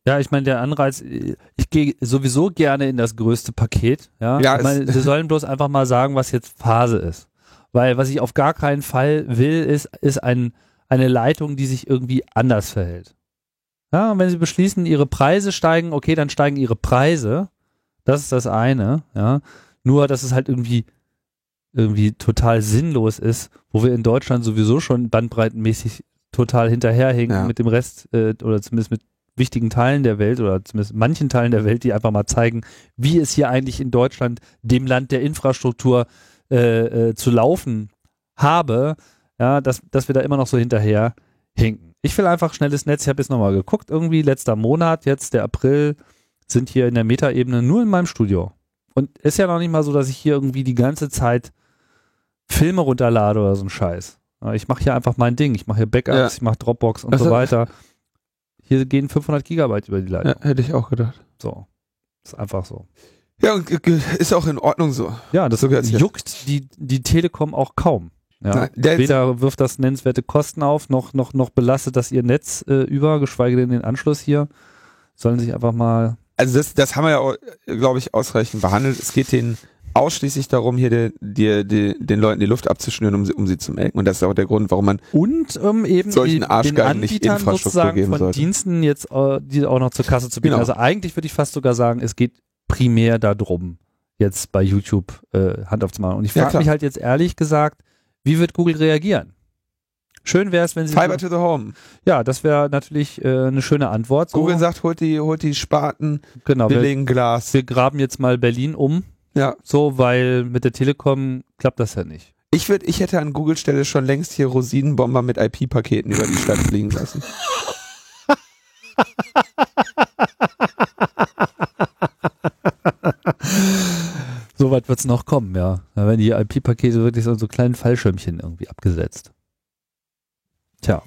[SPEAKER 1] Ja, ich meine, der Anreiz, ich gehe sowieso gerne in das größte Paket. Ja,
[SPEAKER 2] ja
[SPEAKER 1] ich meine, sie sollen bloß einfach mal sagen, was jetzt Phase ist. Weil was ich auf gar keinen Fall will, ist, ist ein, eine Leitung, die sich irgendwie anders verhält. Ja, und wenn sie beschließen, ihre Preise steigen, okay, dann steigen ihre Preise. Das ist das eine, ja. Nur, dass es halt irgendwie, irgendwie total sinnlos ist, wo wir in Deutschland sowieso schon bandbreitenmäßig total hinterherhinken
[SPEAKER 2] Ja.
[SPEAKER 1] mit dem Rest, äh, oder zumindest mit wichtigen Teilen der Welt oder zumindest manchen Teilen der Welt, die einfach mal zeigen, wie es hier eigentlich in Deutschland, dem Land der Infrastruktur, äh, äh, zu laufen habe, ja, dass, dass wir da immer noch so hinterher hinken. Ich will einfach schnelles Netz. Ich habe jetzt nochmal geguckt, irgendwie letzter Monat, jetzt der April, sind hier in der Metaebene nur in meinem Studio. Und ist ja noch nicht mal so, dass ich hier irgendwie die ganze Zeit Filme runterlade oder so ein Scheiß. Ich mache hier einfach mein Ding. Ich mache hier Backups,
[SPEAKER 2] Ja.
[SPEAKER 1] ich mache Dropbox und
[SPEAKER 2] Also-
[SPEAKER 1] so weiter. Hier gehen 500 Gigabyte über die Leitung.
[SPEAKER 2] Ja, hätte ich auch gedacht.
[SPEAKER 1] So. Ist einfach so.
[SPEAKER 2] Ja, ge- ist auch in Ordnung so.
[SPEAKER 1] Ja, das
[SPEAKER 2] So
[SPEAKER 1] juckt die, die Telekom auch kaum. Ja.
[SPEAKER 2] Der-
[SPEAKER 1] Weder wirft das nennenswerte Kosten auf, noch, noch, noch belastet das ihr Netz äh, über, geschweige denn den Anschluss hier. Sollen sich einfach mal.
[SPEAKER 2] Also das, das haben wir ja, glaube ich, ausreichend behandelt. Es geht denen ausschließlich darum, hier die, die, die, den Leuten die Luft abzuschnüren, um sie, um sie zu melken. Und das ist auch der Grund, warum man
[SPEAKER 1] Und ähm, eben
[SPEAKER 2] Solchen
[SPEAKER 1] den
[SPEAKER 2] Arschgeigen nicht Infrastruktur geben
[SPEAKER 1] von
[SPEAKER 2] sollte.
[SPEAKER 1] Diensten jetzt äh, die auch noch zur Kasse zu bieten.
[SPEAKER 2] Genau.
[SPEAKER 1] Also eigentlich würde ich fast sogar sagen, es geht primär darum, jetzt bei YouTube äh, Hand aufzumachen. Und ich
[SPEAKER 2] Ja,
[SPEAKER 1] frage
[SPEAKER 2] klar.
[SPEAKER 1] mich halt jetzt ehrlich gesagt, wie wird Google reagieren? Schön wäre es, wenn sie
[SPEAKER 2] Fiber to the Home.
[SPEAKER 1] Ja, das wäre natürlich äh, eine schöne Antwort. So,
[SPEAKER 2] Google sagt, holt die, holt die Spaten,
[SPEAKER 1] genau,
[SPEAKER 2] wir
[SPEAKER 1] wir,
[SPEAKER 2] legen Glas.
[SPEAKER 1] wir graben jetzt mal Berlin um,
[SPEAKER 2] Ja.
[SPEAKER 1] so, weil mit der Telekom klappt das ja nicht.
[SPEAKER 2] Ich würde, ich hätte an Google Stelle schon längst hier Rosinenbomber mit IP-Paketen über die Stadt fliegen lassen.
[SPEAKER 1] So weit wird es noch kommen, ja. Da werden die IP-Pakete wirklich so, so kleinen Fallschirmchen irgendwie abgesetzt. Tja.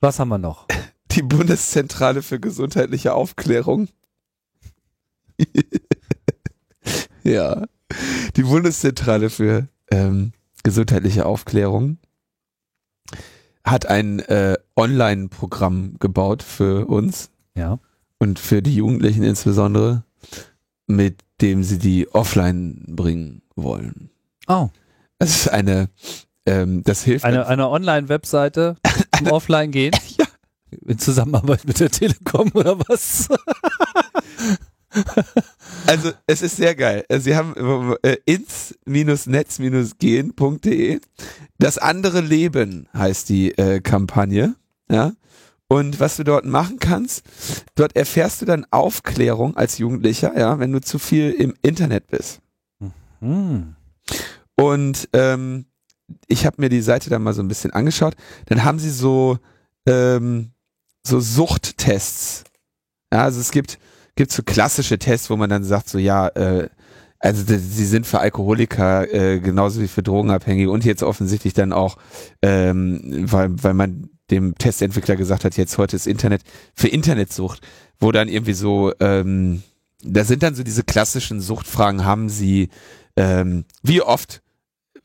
[SPEAKER 1] Was haben wir noch?
[SPEAKER 2] Die Bundeszentrale für gesundheitliche Aufklärung. ja. Die Bundeszentrale für ähm, gesundheitliche Aufklärung hat ein äh, Online-Programm gebaut für uns
[SPEAKER 1] Ja.
[SPEAKER 2] und für die Jugendlichen insbesondere, mit dem sie die offline bringen wollen.
[SPEAKER 1] Oh.
[SPEAKER 2] Das ist eine, ähm, das hilft
[SPEAKER 1] Eine, eine Online-Webseite zum Offline gehen?
[SPEAKER 2] Ja.
[SPEAKER 1] In Zusammenarbeit mit der Telekom oder was?
[SPEAKER 2] Also es ist sehr geil. Also, Sie haben äh, ins-netz-gehen.de. Das andere Leben heißt die äh, Kampagne. Ja. Und was du dort machen kannst, dort erfährst du dann Aufklärung als Jugendlicher, ja, wenn du zu viel im Internet bist.
[SPEAKER 1] Hm.
[SPEAKER 2] Und ähm, ich habe mir die Seite dann mal so ein bisschen angeschaut. Dann haben sie so ähm, so Suchttests. Ja, also es gibt gibt so klassische Tests, wo man dann sagt so ja, äh, also sie sind für Alkoholiker äh, genauso wie für Drogenabhängige und jetzt offensichtlich dann auch, ähm, weil weil man dem Testentwickler gesagt hat, jetzt heute ist Internet für Internetsucht, wo dann irgendwie so ähm, da sind dann so diese klassischen Suchtfragen, haben sie ähm, wie oft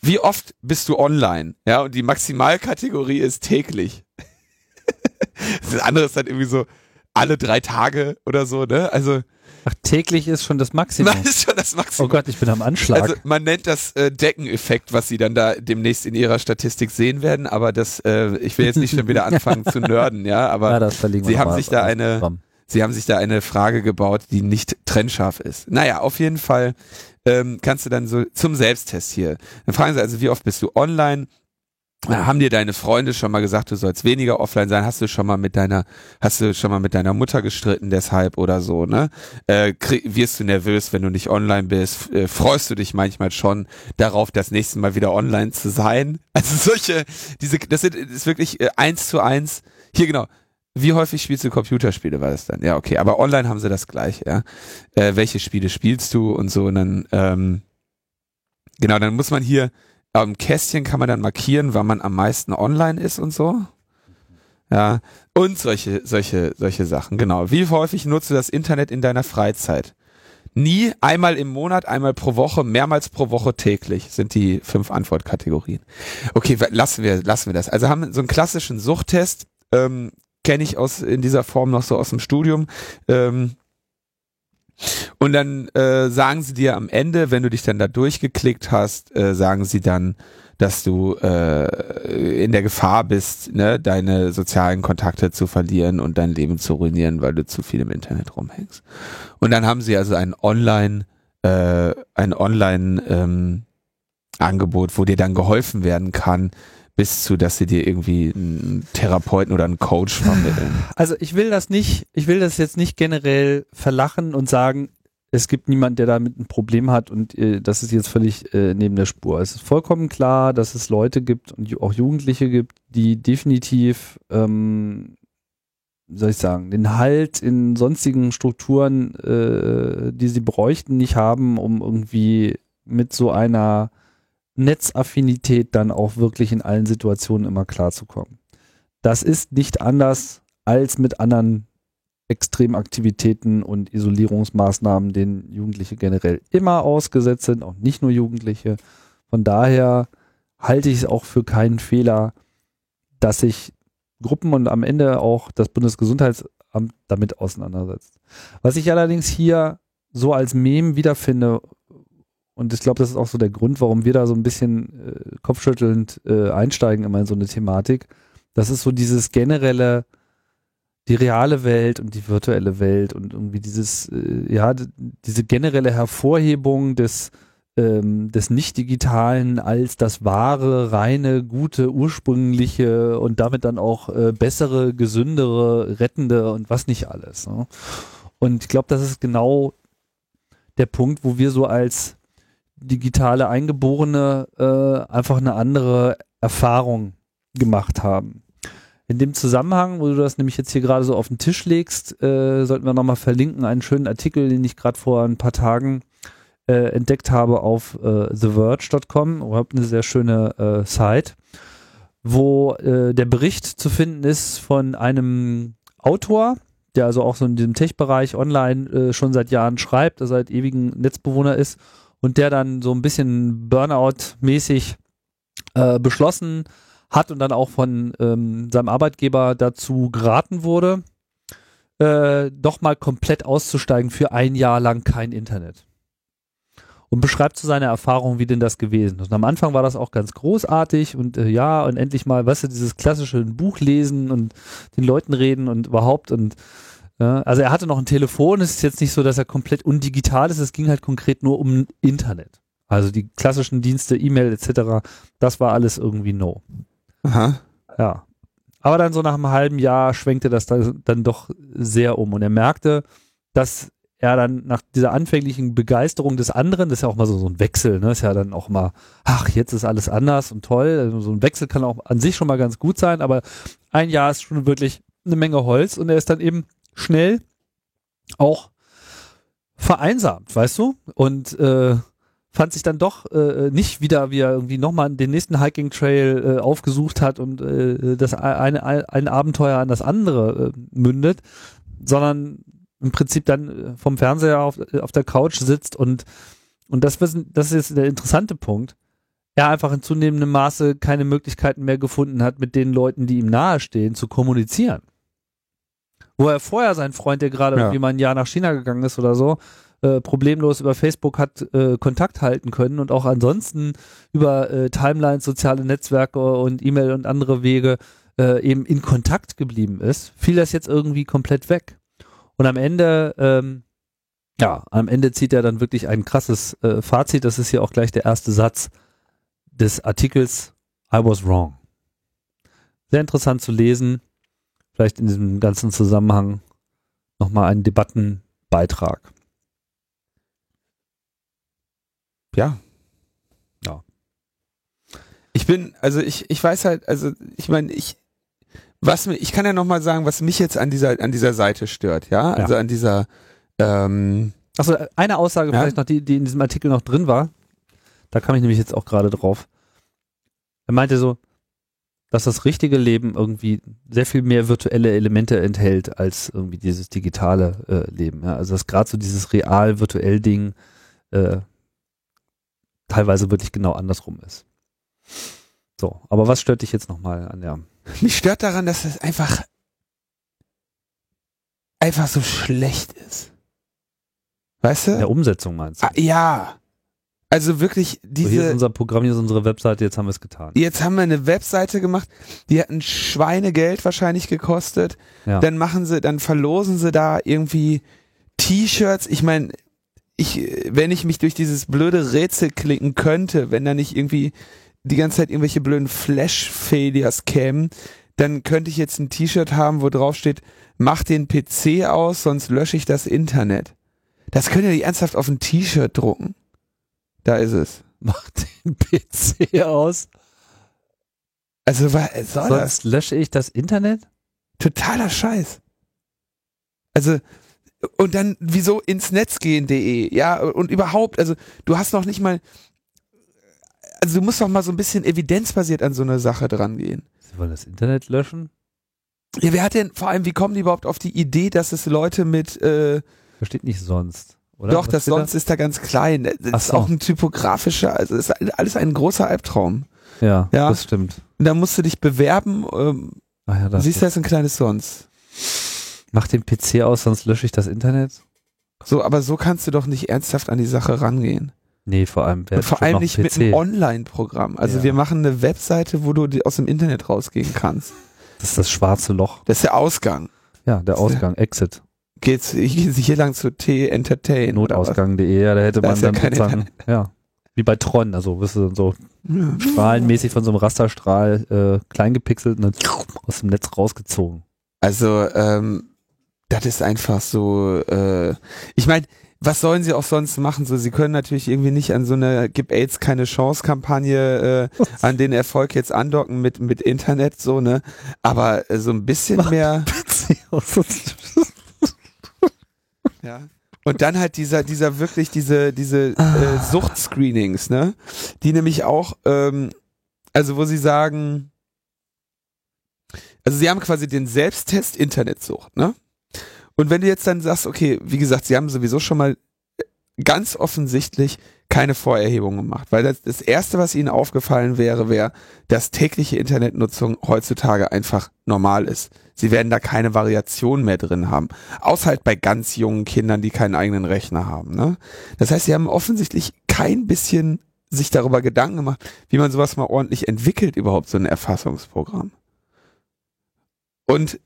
[SPEAKER 2] wie oft bist du online? Ja, und die Maximalkategorie ist täglich. das andere ist dann irgendwie so alle drei Tage oder so, ne? Also,
[SPEAKER 1] Ach, täglich ist schon das Maximum.
[SPEAKER 2] Das ist schon das Maximum.
[SPEAKER 1] Oh Gott, ich bin am Anschlag.
[SPEAKER 2] Also man nennt das äh, Deckeneffekt, was sie dann da demnächst in ihrer Statistik sehen werden, aber das, äh, ich will jetzt nicht schon wieder anfangen zu nörden, ja, aber
[SPEAKER 1] wir
[SPEAKER 2] sie haben sich da
[SPEAKER 1] als
[SPEAKER 2] eine,
[SPEAKER 1] Programm.
[SPEAKER 2] sie haben sich da eine Frage gebaut, die nicht trennscharf ist. Naja, auf jeden Fall ähm, kannst du dann so zum Selbsttest hier. Dann fragen sie also, wie oft bist du online? Haben dir deine Freunde schon mal gesagt, du sollst weniger offline sein? Hast du schon mal mit deiner, hast du schon mal mit deiner Mutter gestritten deshalb oder so, ne? Äh, krieg, wirst du nervös, wenn du nicht online bist? Äh, freust du dich manchmal schon darauf, das nächste Mal wieder online zu sein? Also solche, diese, das sind, ist wirklich äh, eins zu eins. Hier genau. Wie häufig spielst du Computerspiele, war das dann? Ja, okay, aber online haben sie das gleiche, ja. Äh, welche Spiele spielst du und so und dann, ähm, genau, dann muss man hier, am Kästchen kann man dann markieren, wann man am meisten online ist und so. Ja, und solche, solche, solche Sachen, genau. Wie häufig nutzt du das Internet in deiner Freizeit? Nie, einmal im Monat, einmal pro Woche, mehrmals pro Woche täglich sind die fünf Antwortkategorien. Okay, lassen wir, lassen wir das. Also haben so einen klassischen Suchttest, ähm, kenne ich aus in dieser Form noch so aus dem Studium. Ähm, und dann äh, sagen sie dir am Ende, wenn du dich dann da durchgeklickt hast, äh, sagen sie dann, dass du äh, in der Gefahr bist, ne, deine sozialen Kontakte zu verlieren und dein Leben zu ruinieren, weil du zu viel im Internet rumhängst. Und dann haben sie also ein Online, äh, ein Online ähm, Angebot, wo dir dann geholfen werden kann, bis zu, dass sie dir irgendwie einen Therapeuten oder einen Coach vermitteln.
[SPEAKER 1] Also ich will das nicht, ich will das jetzt nicht generell verlachen und sagen, es gibt niemand, der damit ein Problem hat und äh, das ist jetzt völlig äh, neben der Spur. Es ist vollkommen klar, dass es Leute gibt und auch Jugendliche gibt, die definitiv, ähm, soll ich sagen, den Halt in sonstigen Strukturen, äh, die sie bräuchten, nicht haben, um irgendwie mit so einer Netzaffinität dann auch wirklich in allen Situationen immer klarzukommen. Das ist nicht anders als mit anderen Extremaktivitäten und Isolierungsmaßnahmen, denen Jugendliche generell immer ausgesetzt sind, auch nicht nur Jugendliche. Von daher halte ich es auch für keinen Fehler, dass sich Gruppen und am Ende auch das Bundesgesundheitsamt damit auseinandersetzt. Was ich allerdings hier so als Mem wiederfinde, und ich glaube, das ist auch so der Grund, warum wir da so ein bisschen äh, kopfschüttelnd äh, einsteigen immer in so eine Thematik, das ist so dieses generelle, die reale Welt und die virtuelle Welt und irgendwie dieses, äh, ja, diese generelle Hervorhebung des, ähm, des Nicht-Digitalen als das wahre, reine, gute, ursprüngliche und damit dann auch äh, bessere, gesündere, rettende und was nicht alles. Ne? Und ich glaube, das ist genau der Punkt, wo wir so als digitale Eingeborene äh, einfach eine andere Erfahrung gemacht haben. In dem Zusammenhang, wo du das nämlich jetzt hier gerade so auf den Tisch legst, äh, sollten wir nochmal verlinken, einen schönen Artikel, den ich gerade vor ein paar Tagen äh, entdeckt habe auf äh, theverge.com, überhaupt eine sehr schöne äh, Site, wo äh, der Bericht zu finden ist von einem Autor, der also auch so in diesem Tech-Bereich online äh, schon seit Jahren schreibt, der seit ewigen Netzbewohner ist und der dann so ein bisschen Burnout-mäßig äh, beschlossen hat und dann auch von ähm, seinem Arbeitgeber dazu geraten wurde, äh, doch mal komplett auszusteigen für ein Jahr lang kein Internet. Und beschreibt zu seiner Erfahrung, wie denn das gewesen ist. Und am Anfang war das auch ganz großartig und äh, ja, und endlich mal, weißt du, dieses klassische Buch lesen und den Leuten reden und überhaupt und ja, also er hatte noch ein Telefon, es ist jetzt nicht so, dass er komplett undigital ist, es ging halt konkret nur um Internet. Also die klassischen Dienste, E-Mail etc., das war alles irgendwie no.
[SPEAKER 2] Aha.
[SPEAKER 1] Ja. Aber dann so nach einem halben Jahr schwenkte das dann, dann doch sehr um und er merkte, dass er dann nach dieser anfänglichen Begeisterung des anderen, das ist ja auch mal so, so ein Wechsel, ne, ist ja dann auch mal, ach, jetzt ist alles anders und toll. Also so ein Wechsel kann auch an sich schon mal ganz gut sein, aber ein Jahr ist schon wirklich eine Menge Holz und er ist dann eben schnell auch vereinsamt, weißt du? Und äh, fand sich dann doch äh, nicht wieder, wie er irgendwie nochmal den nächsten Hiking Trail äh, aufgesucht hat und äh, das eine, ein Abenteuer an das andere äh, mündet, sondern im Prinzip dann äh, vom Fernseher auf, auf der Couch sitzt und und das, was- das ist jetzt der interessante Punkt. Er einfach in zunehmendem Maße keine Möglichkeiten mehr gefunden hat, mit den Leuten, die ihm nahestehen, zu kommunizieren. Wo er vorher sein Freund, der gerade
[SPEAKER 2] Ja.
[SPEAKER 1] irgendwie mal ein Jahr nach China gegangen ist oder so, äh, problemlos über Facebook hat äh, Kontakt halten können und auch ansonsten über äh, Timelines, soziale Netzwerke und E-Mail und andere Wege äh, eben in Kontakt geblieben ist, fiel das jetzt irgendwie komplett weg. Und am Ende, ähm, ja, am Ende zieht er dann wirklich ein krasses äh, Fazit. Das ist hier auch gleich der erste Satz des Artikels I was wrong. Sehr interessant zu lesen. Vielleicht in diesem ganzen Zusammenhang nochmal einen Debattenbeitrag.
[SPEAKER 2] Ja.
[SPEAKER 1] Ja.
[SPEAKER 2] Ich bin, also ich, ich weiß halt, also ich meine, ich, was mir, ich kann ja nochmal sagen, was mich jetzt an dieser, an dieser Seite stört, ja, also an dieser, ähm,
[SPEAKER 1] Achso, eine Aussage
[SPEAKER 2] Ja?
[SPEAKER 1] vielleicht noch, die, die in diesem Artikel noch drin war. Da kam ich nämlich jetzt auch gerade drauf. Er meinte so, dass das richtige Leben irgendwie sehr viel mehr virtuelle Elemente enthält als irgendwie dieses digitale äh, Leben. Ja? Also dass gerade so dieses real-virtuell Ding äh, teilweise wirklich genau andersrum ist. So, aber was stört dich jetzt nochmal an der
[SPEAKER 2] mich stört daran, dass es einfach, einfach so schlecht ist. Weißt du?
[SPEAKER 1] in der Umsetzung meinst du?
[SPEAKER 2] Ah, ja. Also wirklich
[SPEAKER 1] So, hier ist
[SPEAKER 2] diese,
[SPEAKER 1] unser Programm, hier ist unsere Webseite, jetzt haben wir es getan.
[SPEAKER 2] jetzt haben wir eine Webseite gemacht, die hat ein Schweinegeld wahrscheinlich gekostet.
[SPEAKER 1] Ja.
[SPEAKER 2] Dann machen sie, dann verlosen sie da irgendwie T-Shirts. Ich meine, ich, wenn ich mich durch dieses blöde Rätsel klicken könnte, wenn da nicht irgendwie die ganze Zeit irgendwelche blöden Flash-Failures kämen, dann könnte ich jetzt ein T-Shirt haben, wo drauf steht, mach den PC aus, sonst lösche ich das Internet. Das könnt ihr nicht ernsthaft auf ein T-Shirt drucken. Da ist es.
[SPEAKER 1] Mach den PC aus,
[SPEAKER 2] Also, was soll das?
[SPEAKER 1] sonst lösche ich das Internet?
[SPEAKER 2] Totaler Scheiß. Also, und dann, wieso ins Netz gehen.de, ja, und überhaupt, also, du hast noch nicht mal, also, du musst doch mal so ein bisschen evidenzbasiert an so eine Sache dran gehen.
[SPEAKER 1] Sie wollen das Internet löschen?
[SPEAKER 2] Ja, wer hat denn, vor allem, wie kommen die überhaupt auf die Idee, dass es Leute mit, äh,
[SPEAKER 1] Versteht nicht sonst, oder?
[SPEAKER 2] doch,
[SPEAKER 1] Was
[SPEAKER 2] das
[SPEAKER 1] steht da?
[SPEAKER 2] sonst ist da ganz klein. Das
[SPEAKER 1] Ach
[SPEAKER 2] ist
[SPEAKER 1] so.
[SPEAKER 2] auch ein typografischer, also, ist alles ein großer Albtraum.
[SPEAKER 1] Ja,
[SPEAKER 2] Ja.
[SPEAKER 1] das stimmt.
[SPEAKER 2] Und da musst du dich bewerben, ähm,
[SPEAKER 1] Ach ja, das
[SPEAKER 2] siehst du, das ist ein kleines Sonst.
[SPEAKER 1] Mach den PC aus, sonst lösche ich das Internet?
[SPEAKER 2] So, aber so kannst du doch nicht ernsthaft an die Sache rangehen.
[SPEAKER 1] Nee, vor allem. Wer
[SPEAKER 2] Und vor allem nicht mit einem Online-Programm. Also
[SPEAKER 1] Ja.
[SPEAKER 2] wir machen eine Webseite, wo du aus dem Internet rausgehen kannst.
[SPEAKER 1] Das ist das schwarze Loch.
[SPEAKER 2] Das ist der Ausgang.
[SPEAKER 1] Ja, der Ausgang, Exit,
[SPEAKER 2] Geht's hier, hier lang zu T Entertain.
[SPEAKER 1] notausgang.de, ja, da hätte
[SPEAKER 2] Da
[SPEAKER 1] man
[SPEAKER 2] ja
[SPEAKER 1] dann
[SPEAKER 2] kein
[SPEAKER 1] sozusagen, ja, wie bei Tron, also wirst du so
[SPEAKER 2] Ja.
[SPEAKER 1] strahlenmäßig von so einem Rasterstrahl äh, klein gepixelt und dann aus dem Netz rausgezogen.
[SPEAKER 2] Also, ähm, das ist einfach so, äh, ich meine, was sollen sie auch sonst machen? So, sie können natürlich irgendwie nicht an so eine Gib AIDS keine Chance Kampagne äh, an den Erfolg jetzt andocken mit mit Internet so ne, aber äh, so ein bisschen
[SPEAKER 1] Mach-
[SPEAKER 2] mehr Ja. Und dann halt dieser, dieser wirklich, diese, diese äh, Suchtscreenings, ne? Die nämlich auch, ähm, also wo sie sagen, also sie haben quasi den Selbsttest Internetsucht, ne? Und wenn du jetzt dann sagst, okay, wie gesagt, sie haben sowieso schon mal ganz offensichtlich keine Vorerhebung gemacht, weil das, das erste, was ihnen aufgefallen wäre, wäre, dass tägliche Internetnutzung heutzutage einfach normal ist. Sie werden da keine Variation mehr drin haben. Außer halt bei ganz jungen Kindern, die keinen eigenen Rechner haben. Ne? Das heißt, sie haben offensichtlich kein bisschen sich darüber Gedanken gemacht, wie man sowas mal ordentlich entwickelt, überhaupt so ein Erfassungsprogramm. Und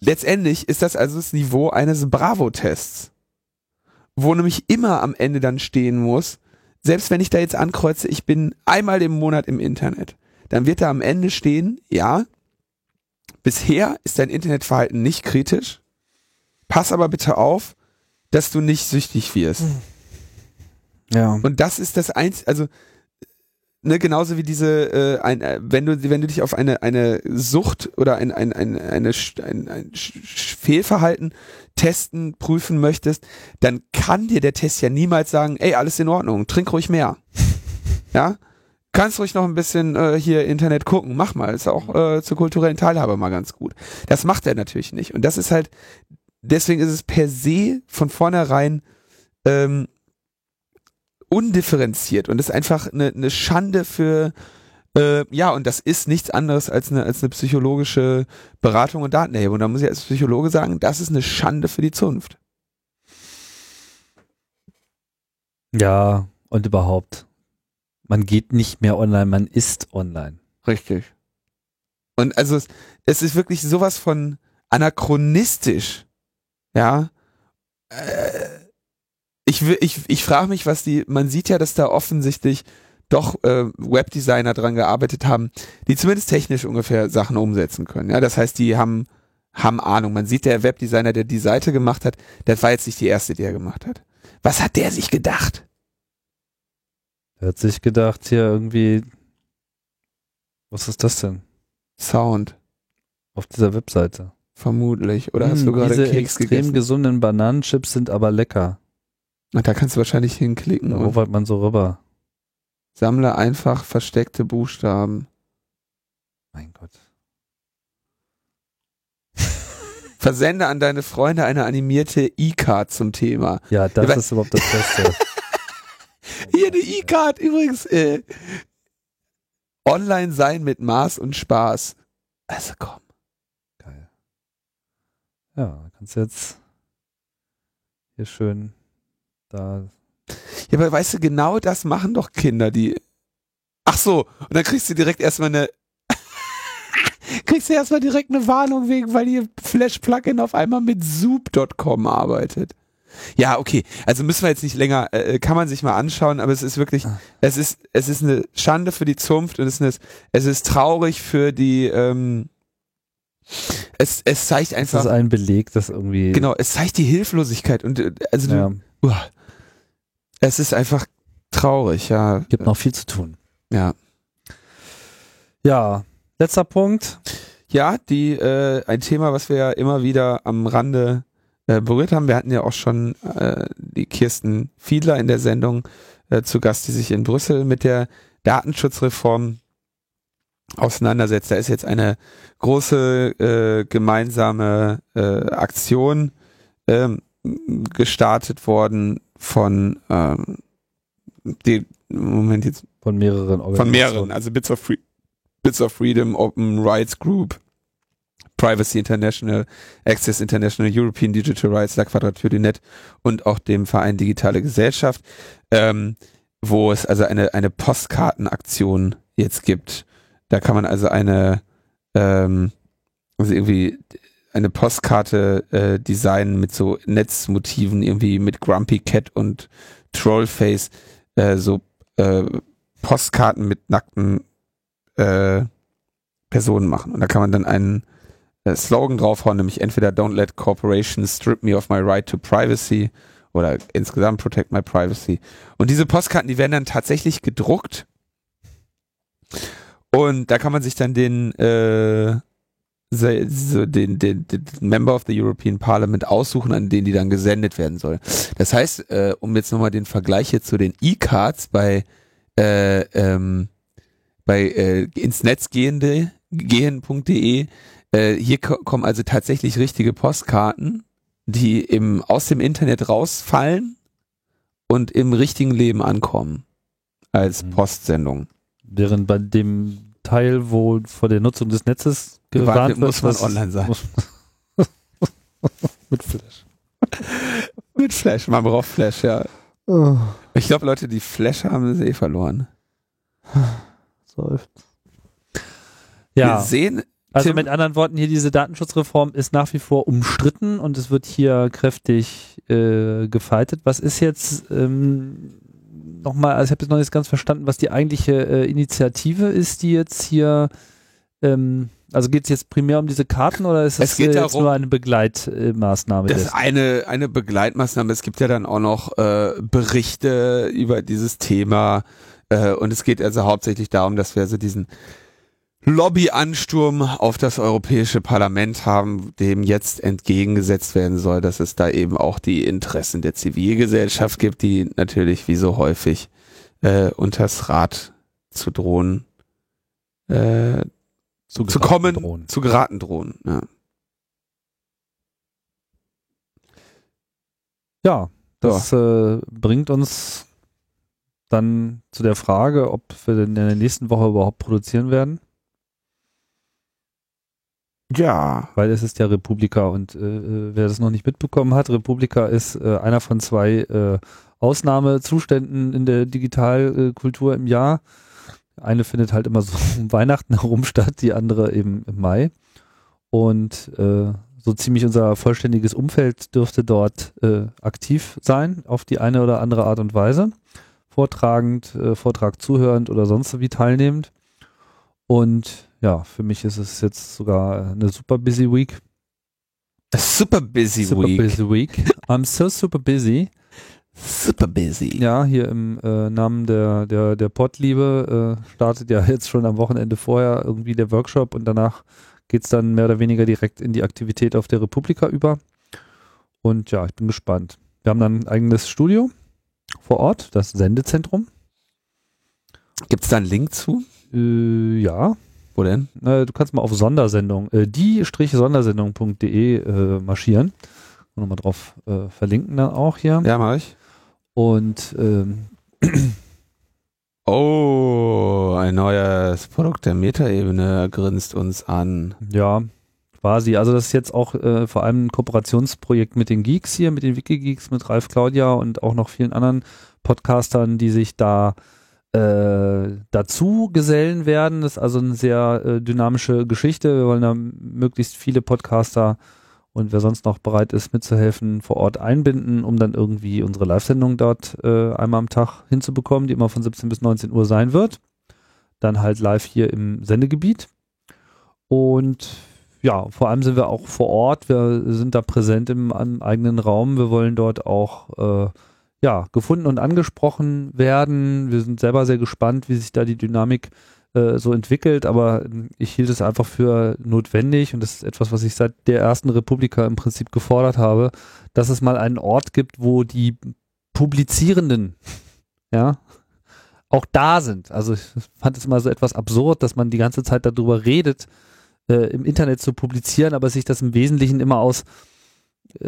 [SPEAKER 2] letztendlich ist das also das Niveau eines Bravo-Tests, wo nämlich immer am Ende dann stehen muss, selbst wenn ich da jetzt ankreuze, ich bin einmal im Monat im Internet, dann wird da am Ende stehen, ja, bisher ist dein Internetverhalten nicht kritisch, pass aber bitte auf, dass du nicht süchtig wirst.
[SPEAKER 1] Ja.
[SPEAKER 2] Und das ist das eins, also ne, genauso wie diese, äh, ein, äh, wenn du wenn du dich auf eine eine Sucht oder ein ein ein eine, ein, ein Fehlverhalten testen prüfen möchtest, dann kann dir der Test ja niemals sagen, ey alles in Ordnung, trink ruhig mehr, ja. Kannst ruhig noch ein bisschen äh, hier Internet gucken, mach mal, ist auch äh, zur kulturellen Teilhabe mal ganz gut. Das macht er natürlich nicht. Und das ist halt, deswegen ist es per se von vornherein ähm, undifferenziert und ist einfach eine, eine Schande für Äh, ja, und das ist nichts anderes als eine, als eine psychologische Beratung und Datenerhebung. Da muss ich als Psychologe sagen, das ist eine Schande für die Zunft.
[SPEAKER 1] Ja, und überhaupt. Man geht nicht mehr online, man ist online.
[SPEAKER 2] Richtig. Und also es, es ist wirklich sowas von anachronistisch. Ja. Äh, ich, will- ich, ich frage mich, was die, man sieht ja, dass da offensichtlich doch äh, Webdesigner dran gearbeitet haben, die zumindest technisch ungefähr Sachen umsetzen können. Ja, das heißt, die haben, haben Ahnung. Man sieht, der Webdesigner, der die Seite gemacht hat, das war jetzt nicht die erste, die er gemacht hat. Was hat der sich gedacht?
[SPEAKER 1] Er hat sich gedacht, hier irgendwie, was ist das denn?
[SPEAKER 2] Sound,
[SPEAKER 1] Auf dieser Webseite.
[SPEAKER 2] vermutlich. Oder hast
[SPEAKER 1] Hm,
[SPEAKER 2] du gerade
[SPEAKER 1] Diese
[SPEAKER 2] Keks
[SPEAKER 1] extrem
[SPEAKER 2] gegessen?
[SPEAKER 1] gesunden Bananenchips sind aber lecker.
[SPEAKER 2] Und da kannst du wahrscheinlich hinklicken.
[SPEAKER 1] Da
[SPEAKER 2] und
[SPEAKER 1] hovert man so rüber.
[SPEAKER 2] Sammle einfach versteckte Buchstaben.
[SPEAKER 1] Mein Gott.
[SPEAKER 2] Versende an deine Freunde eine animierte E-Card zum Thema.
[SPEAKER 1] Ja, das
[SPEAKER 2] Ja,
[SPEAKER 1] ist überhaupt das Beste.
[SPEAKER 2] Hier eine E-Card übrigens. Äh, online sein mit Maß und Spaß. Also komm.
[SPEAKER 1] Geil. Ja, kannst jetzt hier schön da.
[SPEAKER 2] Ja, aber weißt du, genau das machen doch Kinder, die. Ach so, und dann kriegst du direkt erstmal eine. kriegst du erstmal direkt eine Warnung wegen, weil ihr Flash-Plugin auf einmal mit soup.com arbeitet. Ja, okay. Also müssen wir jetzt nicht länger, äh, kann man sich mal anschauen, aber es ist wirklich,
[SPEAKER 1] Ah.
[SPEAKER 2] es ist, es ist eine Schande für die Zunft und es ist, eine, es ist traurig für die, ähm, es, es zeigt
[SPEAKER 1] Das
[SPEAKER 2] einfach,
[SPEAKER 1] ist ein Beleg, dass irgendwie.
[SPEAKER 2] genau, es zeigt die Hilflosigkeit und äh, also du,
[SPEAKER 1] Ja,
[SPEAKER 2] uah, es ist einfach traurig, ja.
[SPEAKER 1] gibt noch viel zu tun.
[SPEAKER 2] Ja.
[SPEAKER 1] Ja, letzter Punkt.
[SPEAKER 2] Ja, die, äh, ein Thema, was wir ja immer wieder am Rande äh, berührt haben. Wir hatten ja auch schon äh, die Kirsten Fiedler in der Sendung äh, zu Gast, die sich in Brüssel mit der Datenschutzreform auseinandersetzt. Da ist jetzt eine große äh, gemeinsame äh, Aktion ähm, gestartet worden von ähm, die, Moment jetzt
[SPEAKER 1] Von mehreren Organisationen.
[SPEAKER 2] von mehreren, also Bits of, Free Bits of Freedom, Open Rights Group, Privacy International, Access International, European Digital Rights, La Quadrature du Net und auch dem Verein Digitale Gesellschaft, ähm, wo es also eine, eine Postkartenaktion jetzt gibt. Da kann man also eine, ähm, also irgendwie eine Postkarte äh, designen mit so Netzmotiven, irgendwie mit Grumpy Cat und Trollface, äh, so äh, Postkarten mit nackten äh, Personen machen. Und da kann man dann einen äh, Slogan draufhauen, nämlich entweder Don't let corporations strip me of my right to privacy oder insgesamt protect my privacy. Und diese Postkarten, die werden dann tatsächlich gedruckt. Und da kann man sich dann den, äh, so den, den, den Member of the European Parliament aussuchen, an den die dann gesendet werden soll. Das heißt, äh, um jetzt nochmal den Vergleich hier zu den E-Cards bei äh, ähm, bei äh, ins Netz gehende gehen.de äh, hier ko kommen also tatsächlich richtige Postkarten, die im aus dem Internet rausfallen und im richtigen Leben ankommen als
[SPEAKER 1] Mhm.
[SPEAKER 2] Postsendung.
[SPEAKER 1] Während bei dem Teil, wo vor der Nutzung des Netzes
[SPEAKER 2] Gewarnt wird, muss man online sein.
[SPEAKER 1] Mit Flash.
[SPEAKER 2] Mit Flash, man braucht Flash, ja.
[SPEAKER 1] Oh,
[SPEAKER 2] Ich glaube, Leute, die Flash haben, sie eh verloren.
[SPEAKER 1] seufzt.
[SPEAKER 2] Wir
[SPEAKER 1] Ja,
[SPEAKER 2] sehen,
[SPEAKER 1] also
[SPEAKER 2] Tim-
[SPEAKER 1] mit anderen Worten, hier diese Datenschutzreform ist nach wie vor umstritten und es wird hier kräftig äh, gefeitet. Was ist jetzt ähm, nochmal, also ich habe jetzt noch nicht ganz verstanden, was die eigentliche äh, Initiative ist, die jetzt hier, ähm, also geht es jetzt primär um diese Karten oder ist
[SPEAKER 2] Es
[SPEAKER 1] äh, jetzt
[SPEAKER 2] darum-
[SPEAKER 1] nur eine Begleitmaßnahme?
[SPEAKER 2] Das ist eine, eine Begleitmaßnahme. Es gibt ja dann auch noch äh, Berichte über dieses Thema. Äh, und es geht also hauptsächlich darum, dass wir also diesen Lobbyansturm auf das Europäische Parlament haben, dem jetzt entgegengesetzt werden soll, dass es da eben auch die Interessen der Zivilgesellschaft gibt, die natürlich wie so häufig äh, unters Rad zu drohen, äh, zu
[SPEAKER 1] geraten
[SPEAKER 2] kommen,
[SPEAKER 1] drohen.
[SPEAKER 2] zu geraten drohen. Ja.
[SPEAKER 1] Ja, das äh, bringt uns dann zu der Frage, ob wir in der nächsten Woche überhaupt produzieren werden.
[SPEAKER 2] Ja.
[SPEAKER 1] Weil es ist ja Republika und äh, äh, wer das noch nicht mitbekommen hat, Republika ist äh, einer von zwei äh, Ausnahmezuständen in der Digitalkultur im Jahr. Eine findet halt immer so um Weihnachten herum statt, die andere eben im Mai. Und äh, so ziemlich unser vollständiges Umfeld dürfte dort äh, aktiv sein, auf die eine oder andere Art und Weise. Vortragend, äh, Vortrag zuhörend oder sonst wie teilnehmend. Und ja, für mich ist es jetzt sogar eine super busy week.
[SPEAKER 2] A super busy
[SPEAKER 1] super
[SPEAKER 2] week.
[SPEAKER 1] busy week. I'm so super busy.
[SPEAKER 2] Super busy.
[SPEAKER 1] Ja, hier im äh, Namen der, der, der Pottliebe äh, startet ja jetzt schon am Wochenende vorher irgendwie der Workshop und danach geht's dann mehr oder weniger direkt in die Aktivität auf der Republika über. Und ja, ich bin gespannt. Wir haben dann ein eigenes Studio vor Ort, das Sendezentrum.
[SPEAKER 2] Gibt's da einen Link zu?
[SPEAKER 1] Äh, ja,
[SPEAKER 2] Wo denn?
[SPEAKER 1] du kannst mal auf Sondersendung, äh, die-sondersendung.de äh, marschieren. Nochmal drauf äh, verlinken dann auch hier.
[SPEAKER 2] Ja, mach ich.
[SPEAKER 1] Und ähm,
[SPEAKER 2] Oh, ein neues Produkt der Metaebene grinst uns an.
[SPEAKER 1] Ja, quasi. Also das ist jetzt auch äh, vor allem ein Kooperationsprojekt mit den Geeks hier, mit den Wikigeeks, mit Ralf Claudia und auch noch vielen anderen Podcastern, die sich da äh, dazu gesellen werden. Das ist also eine sehr äh, dynamische Geschichte. Wir wollen da möglichst viele Podcaster und wer sonst noch bereit ist mitzuhelfen, vor Ort einbinden, um dann irgendwie unsere Live-Sendung dort äh, einmal am Tag hinzubekommen, die immer von 17 bis 19 Uhr sein wird. Dann halt live hier im Sendegebiet. Und ja, vor allem sind wir auch vor Ort. Wir sind da präsent im an, eigenen Raum. Wir wollen dort auch äh, ja, gefunden und angesprochen werden. Wir sind selber sehr gespannt, wie sich da die Dynamik äh, so entwickelt, aber ich hielt es einfach für notwendig und das ist etwas, was ich seit der ersten Republika im Prinzip gefordert habe, dass es mal einen Ort gibt, wo die Publizierenden, ja, auch da sind. Also ich fand es immer so etwas absurd, dass man die ganze Zeit darüber redet, äh, im Internet zu publizieren, aber sich das im Wesentlichen immer aus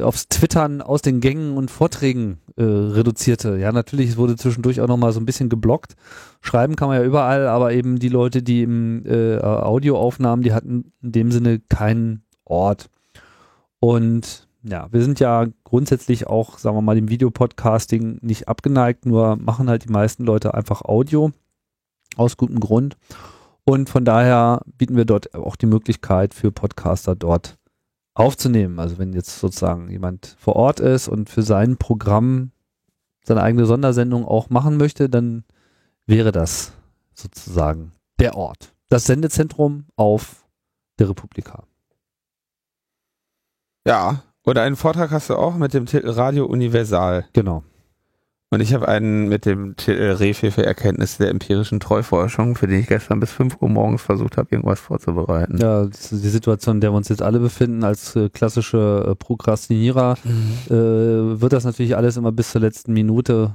[SPEAKER 1] aufs Twittern aus den Gängen und Vorträgen äh, reduzierte. Ja, natürlich, wurde zwischendurch auch nochmal so ein bisschen geblockt. Schreiben kann man ja überall, aber eben die Leute, die im äh, Audioaufnahmen, die hatten in dem Sinne keinen Ort. Und ja, wir sind ja grundsätzlich auch, sagen wir mal, dem Videopodcasting nicht abgeneigt, nur machen halt die meisten Leute einfach Audio aus gutem Grund. Und von daher bieten wir dort auch die Möglichkeit für Podcaster dort aufzunehmen. Also wenn jetzt sozusagen jemand vor Ort ist und für sein Programm seine eigene Sondersendung auch machen möchte, dann wäre das sozusagen der Ort. Das Sendezentrum auf der Republika.
[SPEAKER 2] Ja, oder einen Vortrag hast du auch mit dem Titel Radio Universal.
[SPEAKER 1] Genau.
[SPEAKER 2] Und ich habe einen mit dem Titel Refe für Erkenntnisse der empirischen Treuforschung, für den ich gestern bis 5 Uhr morgens versucht habe, irgendwas vorzubereiten.
[SPEAKER 1] Ja, die Situation, in der wir uns jetzt alle befinden, als äh, klassische äh, Prokrastinierer, äh, wird das natürlich alles immer bis zur letzten Minute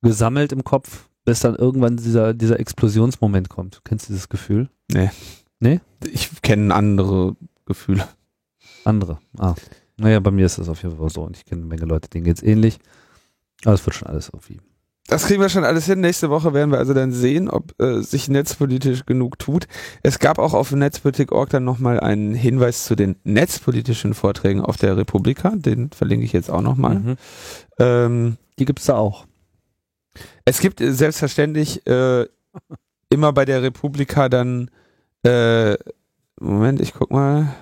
[SPEAKER 1] gesammelt im Kopf, bis dann irgendwann dieser, dieser Explosionsmoment kommt. Kennst du dieses Gefühl?
[SPEAKER 2] Nee.
[SPEAKER 1] Nee?
[SPEAKER 2] Ich kenne andere Gefühle.
[SPEAKER 1] Andere. Ah. Naja, bei mir ist das auf jeden Fall so und ich kenne eine Menge Leute, denen geht's ähnlich. Aber es wird schon alles irgendwie.
[SPEAKER 2] Das kriegen wir schon alles hin. Nächste Woche werden wir also dann sehen, ob äh, sich netzpolitisch genug tut. Es gab auch auf Netzpolitik.org dann nochmal einen Hinweis zu den netzpolitischen Vorträgen auf der Republika. Den verlinke ich jetzt auch nochmal.
[SPEAKER 1] Mhm.
[SPEAKER 2] Ähm,
[SPEAKER 1] Die gibt's da auch.
[SPEAKER 2] es gibt äh, selbstverständlich äh, immer bei der Republika dann äh, Moment, ich guck mal.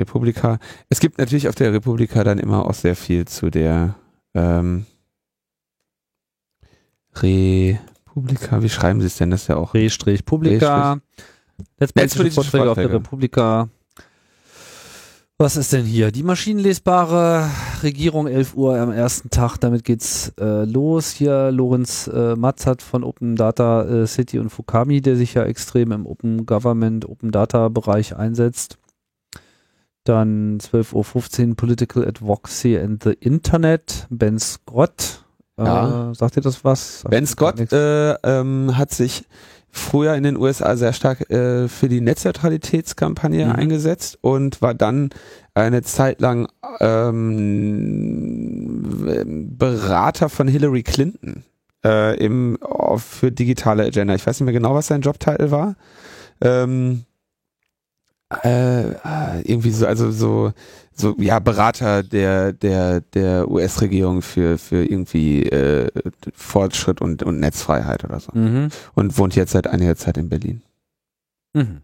[SPEAKER 2] Republika. Es gibt natürlich auf der Republika dann immer auch sehr viel zu der ähm, Republika. Wie schreiben Sie es denn? Das ist ja auch.
[SPEAKER 1] Re-Publika. Netzpolitische
[SPEAKER 2] Netzpolitische
[SPEAKER 1] Vorträge auf der
[SPEAKER 2] Vorträge.
[SPEAKER 1] Republika. Was ist denn hier? Die maschinenlesbare Regierung 11 Uhr am ersten Tag. Damit geht's äh, los. Hier Lorenz äh, Matz hat von Open Data äh, City und Fukami, der sich ja extrem im Open Government, Open Data Bereich einsetzt. Dann 12.15 Uhr Political Advocacy and the Internet. Ben Scott. Äh,
[SPEAKER 2] Ja.
[SPEAKER 1] Sagt ihr das was? Sagt
[SPEAKER 2] Ben Scott äh, ähm, hat sich früher in den USA sehr stark äh, für die Netzneutralitätskampagne
[SPEAKER 1] Mhm.
[SPEAKER 2] eingesetzt und war dann eine Zeit lang ähm, Berater von Hillary Clinton äh, im, für digitale Agenda. Ich weiß nicht mehr genau, was sein Jobtitel war. Ähm, äh, irgendwie so, also so, so, ja, Berater der, der, der US-Regierung für, für irgendwie äh, Fortschritt und, und Netzfreiheit oder so.
[SPEAKER 1] Mhm.
[SPEAKER 2] Und wohnt jetzt seit einiger Zeit in Berlin.
[SPEAKER 1] Mhm.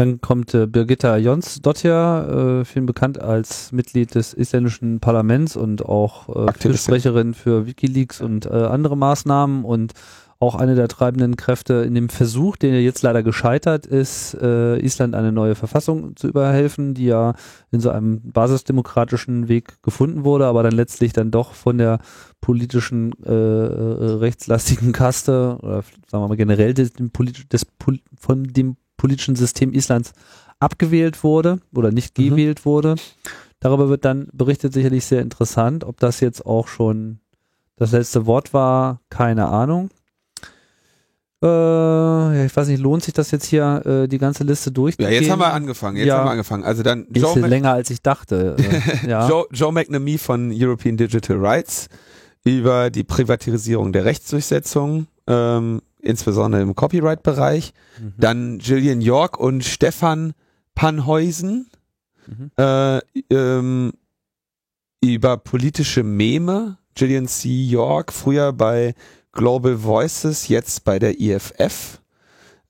[SPEAKER 1] Dann kommt äh, Birgitta Jonsdottir, äh, vielen bekannt als Mitglied des isländischen Parlaments und auch äh. Fürsprecherin für Wikileaks und äh, andere Maßnahmen und auch eine der treibenden Kräfte in dem Versuch, den ja jetzt leider gescheitert ist, äh, Island eine neue Verfassung zu überhelfen, die ja in so einem basisdemokratischen Weg gefunden wurde, aber dann letztlich dann doch von der politischen äh, äh, rechtslastigen Kaste oder sagen wir mal generell des, dem des, von dem politischen System Islands abgewählt wurde oder nicht
[SPEAKER 2] Mhm.
[SPEAKER 1] gewählt wurde. Darüber wird dann berichtet sicherlich sehr interessant, ob das jetzt auch schon das letzte Wort war, keine Ahnung. Äh, ja, ich weiß nicht, lohnt sich das jetzt hier, äh, die ganze Liste
[SPEAKER 2] Ja,
[SPEAKER 1] durchzugehen?
[SPEAKER 2] jetzt haben wir angefangen. Jetzt
[SPEAKER 1] Ja.
[SPEAKER 2] haben wir angefangen. Also dann
[SPEAKER 1] Ist
[SPEAKER 2] Joe,
[SPEAKER 1] ja
[SPEAKER 2] Mac
[SPEAKER 1] länger als ich dachte. Äh, ja.
[SPEAKER 2] Joe, Joe McNamee von European Digital Rights über die Privatisierung der Rechtsdurchsetzung, ähm, insbesondere im Copyright-Bereich.
[SPEAKER 1] Mhm.
[SPEAKER 2] Dann Gillian York und Stefan Panheusen
[SPEAKER 1] Mhm.
[SPEAKER 2] äh, ähm, über politische Meme. Gillian C. York, früher bei Global Voices, jetzt bei der IFF.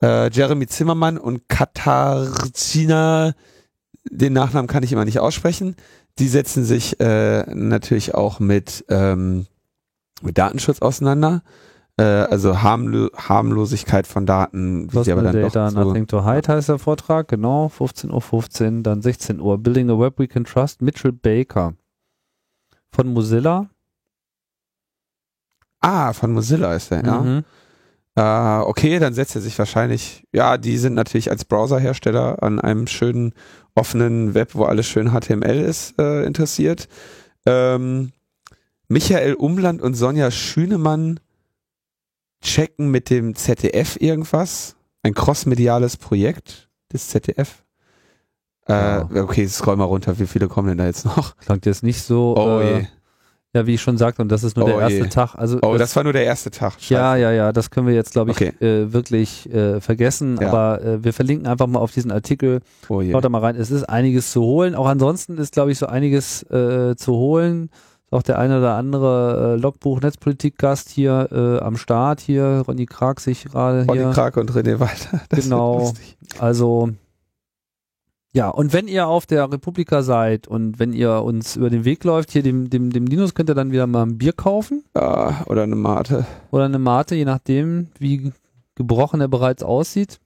[SPEAKER 2] Äh, Jeremy Zimmermann und Katarzyna, den Nachnamen kann ich immer nicht aussprechen. Die setzen sich äh, natürlich auch mit, ähm, mit Datenschutz auseinander. Äh, also Harmlo Harmlosigkeit von Daten, wie sie aber dann
[SPEAKER 1] Data,
[SPEAKER 2] doch so
[SPEAKER 1] Nothing to Hide heißt der Vortrag, genau, 15.15 Uhr, dann 16 Uhr. Building a Web We Can Trust, Mitchell Baker von Mozilla.
[SPEAKER 2] Ah, von Mozilla ist der, ja.
[SPEAKER 1] Mhm.
[SPEAKER 2] Äh, okay, dann setzt er sich wahrscheinlich, ja, die sind natürlich als Browserhersteller an einem schönen offenen Web, wo alles schön HTML ist, äh, interessiert. Ähm, Michael Umland und Sonja Schünemann checken mit dem ZDF irgendwas. Ein crossmediales Projekt des ZDF. Äh,
[SPEAKER 1] Ja.
[SPEAKER 2] Okay, scroll mal runter, wie viele kommen denn da jetzt noch?
[SPEAKER 1] Klingt jetzt nicht so,
[SPEAKER 2] Oh
[SPEAKER 1] äh,
[SPEAKER 2] je.
[SPEAKER 1] Ja, wie ich schon sagte, und das ist nur
[SPEAKER 2] Oh
[SPEAKER 1] der erste
[SPEAKER 2] je.
[SPEAKER 1] Tag. Also
[SPEAKER 2] Oh, das war nur der erste Tag. Scheiße.
[SPEAKER 1] Ja, ja, ja, das können wir jetzt, glaube ich,
[SPEAKER 2] Okay.
[SPEAKER 1] äh, wirklich äh, vergessen.
[SPEAKER 2] Ja.
[SPEAKER 1] Aber äh, wir verlinken einfach mal auf diesen Artikel.
[SPEAKER 2] Oh je.
[SPEAKER 1] Schaut da mal rein. Es ist einiges zu holen. Auch ansonsten ist, glaube ich, so einiges äh, zu holen. Auch der eine oder andere äh, Logbuch Netzpolitik-Gast hier äh, am Start hier. Ronny Krag sich gerade hier.
[SPEAKER 2] Krake und René Walter. Das
[SPEAKER 1] Genau. Also ja, und wenn ihr auf der Republika seid und wenn ihr uns über den Weg läuft, hier dem, dem, dem Linus könnt ihr dann wieder mal ein Bier kaufen
[SPEAKER 2] Ja, oder eine Mate.
[SPEAKER 1] oder eine Mate, je nachdem, wie gebrochen er bereits aussieht.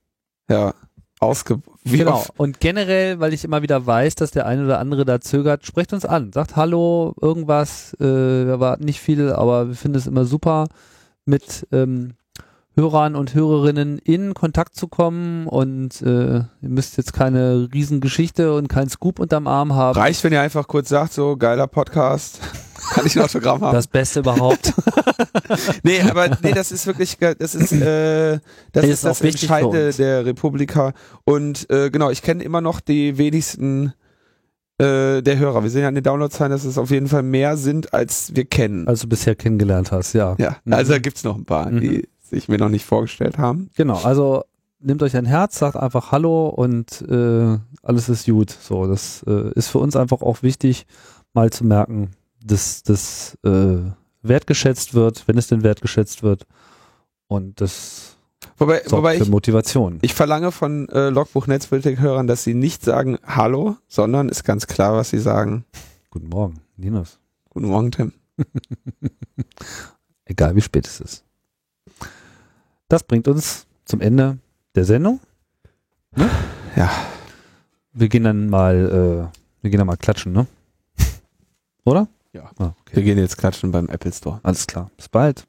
[SPEAKER 2] Ja. Ausge wie
[SPEAKER 1] genau.
[SPEAKER 2] oft?
[SPEAKER 1] Und generell, weil ich immer wieder weiß, dass der eine oder andere da zögert, sprecht uns an. Sagt Hallo, irgendwas. Äh, wir erwarten nicht viel, aber wir finden es immer super, mit ähm, Hörern und Hörerinnen in Kontakt zu kommen. Und äh, ihr müsst jetzt keine Riesengeschichte und kein Scoop unterm Arm haben.
[SPEAKER 2] Reicht, wenn ihr einfach kurz sagt, so geiler Podcast. Kann ich ein Autogramm haben?
[SPEAKER 1] Das Beste überhaupt.
[SPEAKER 2] nee, aber nee, das ist wirklich, das ist, äh, das
[SPEAKER 1] Ist
[SPEAKER 2] ist, das Entscheidende der Republika. Und äh, genau, ich kenne immer noch die wenigsten äh, der Hörer. Wir sehen ja an den Downloadzahlen, dass es auf jeden Fall mehr sind, als wir kennen.
[SPEAKER 1] als du bisher kennengelernt hast, ja.
[SPEAKER 2] ja,
[SPEAKER 1] Mhm.
[SPEAKER 2] also da gibt's noch ein paar,
[SPEAKER 1] Mhm.
[SPEAKER 2] die sich mir noch nicht vorgestellt haben.
[SPEAKER 1] Genau, also nehmt euch ein Herz, sagt einfach Hallo und äh, alles ist gut. So, das äh, ist für uns einfach auch wichtig, mal zu merken, dass das äh, wertgeschätzt wird, wenn es denn wertgeschätzt wird. Und das
[SPEAKER 2] Wobei,
[SPEAKER 1] sorgt
[SPEAKER 2] wobei
[SPEAKER 1] für
[SPEAKER 2] ich,
[SPEAKER 1] Motivation.
[SPEAKER 2] ich verlange von äh, Logbuch Netzpolitik-Hörern, dass sie nicht sagen Hallo, sondern ist ganz klar, was sie sagen.
[SPEAKER 1] Guten Morgen, Linus.
[SPEAKER 2] Guten Morgen, Tim.
[SPEAKER 1] Egal wie spät es ist. Das bringt uns zum Ende der Sendung.
[SPEAKER 2] Ja.
[SPEAKER 1] Wir gehen dann mal, äh, wir gehen dann mal klatschen, ne? Oder?
[SPEAKER 2] Ja.
[SPEAKER 1] Ah, okay.
[SPEAKER 2] Wir gehen jetzt klatschen beim Apple Store.
[SPEAKER 1] Alles klar. Bis bald.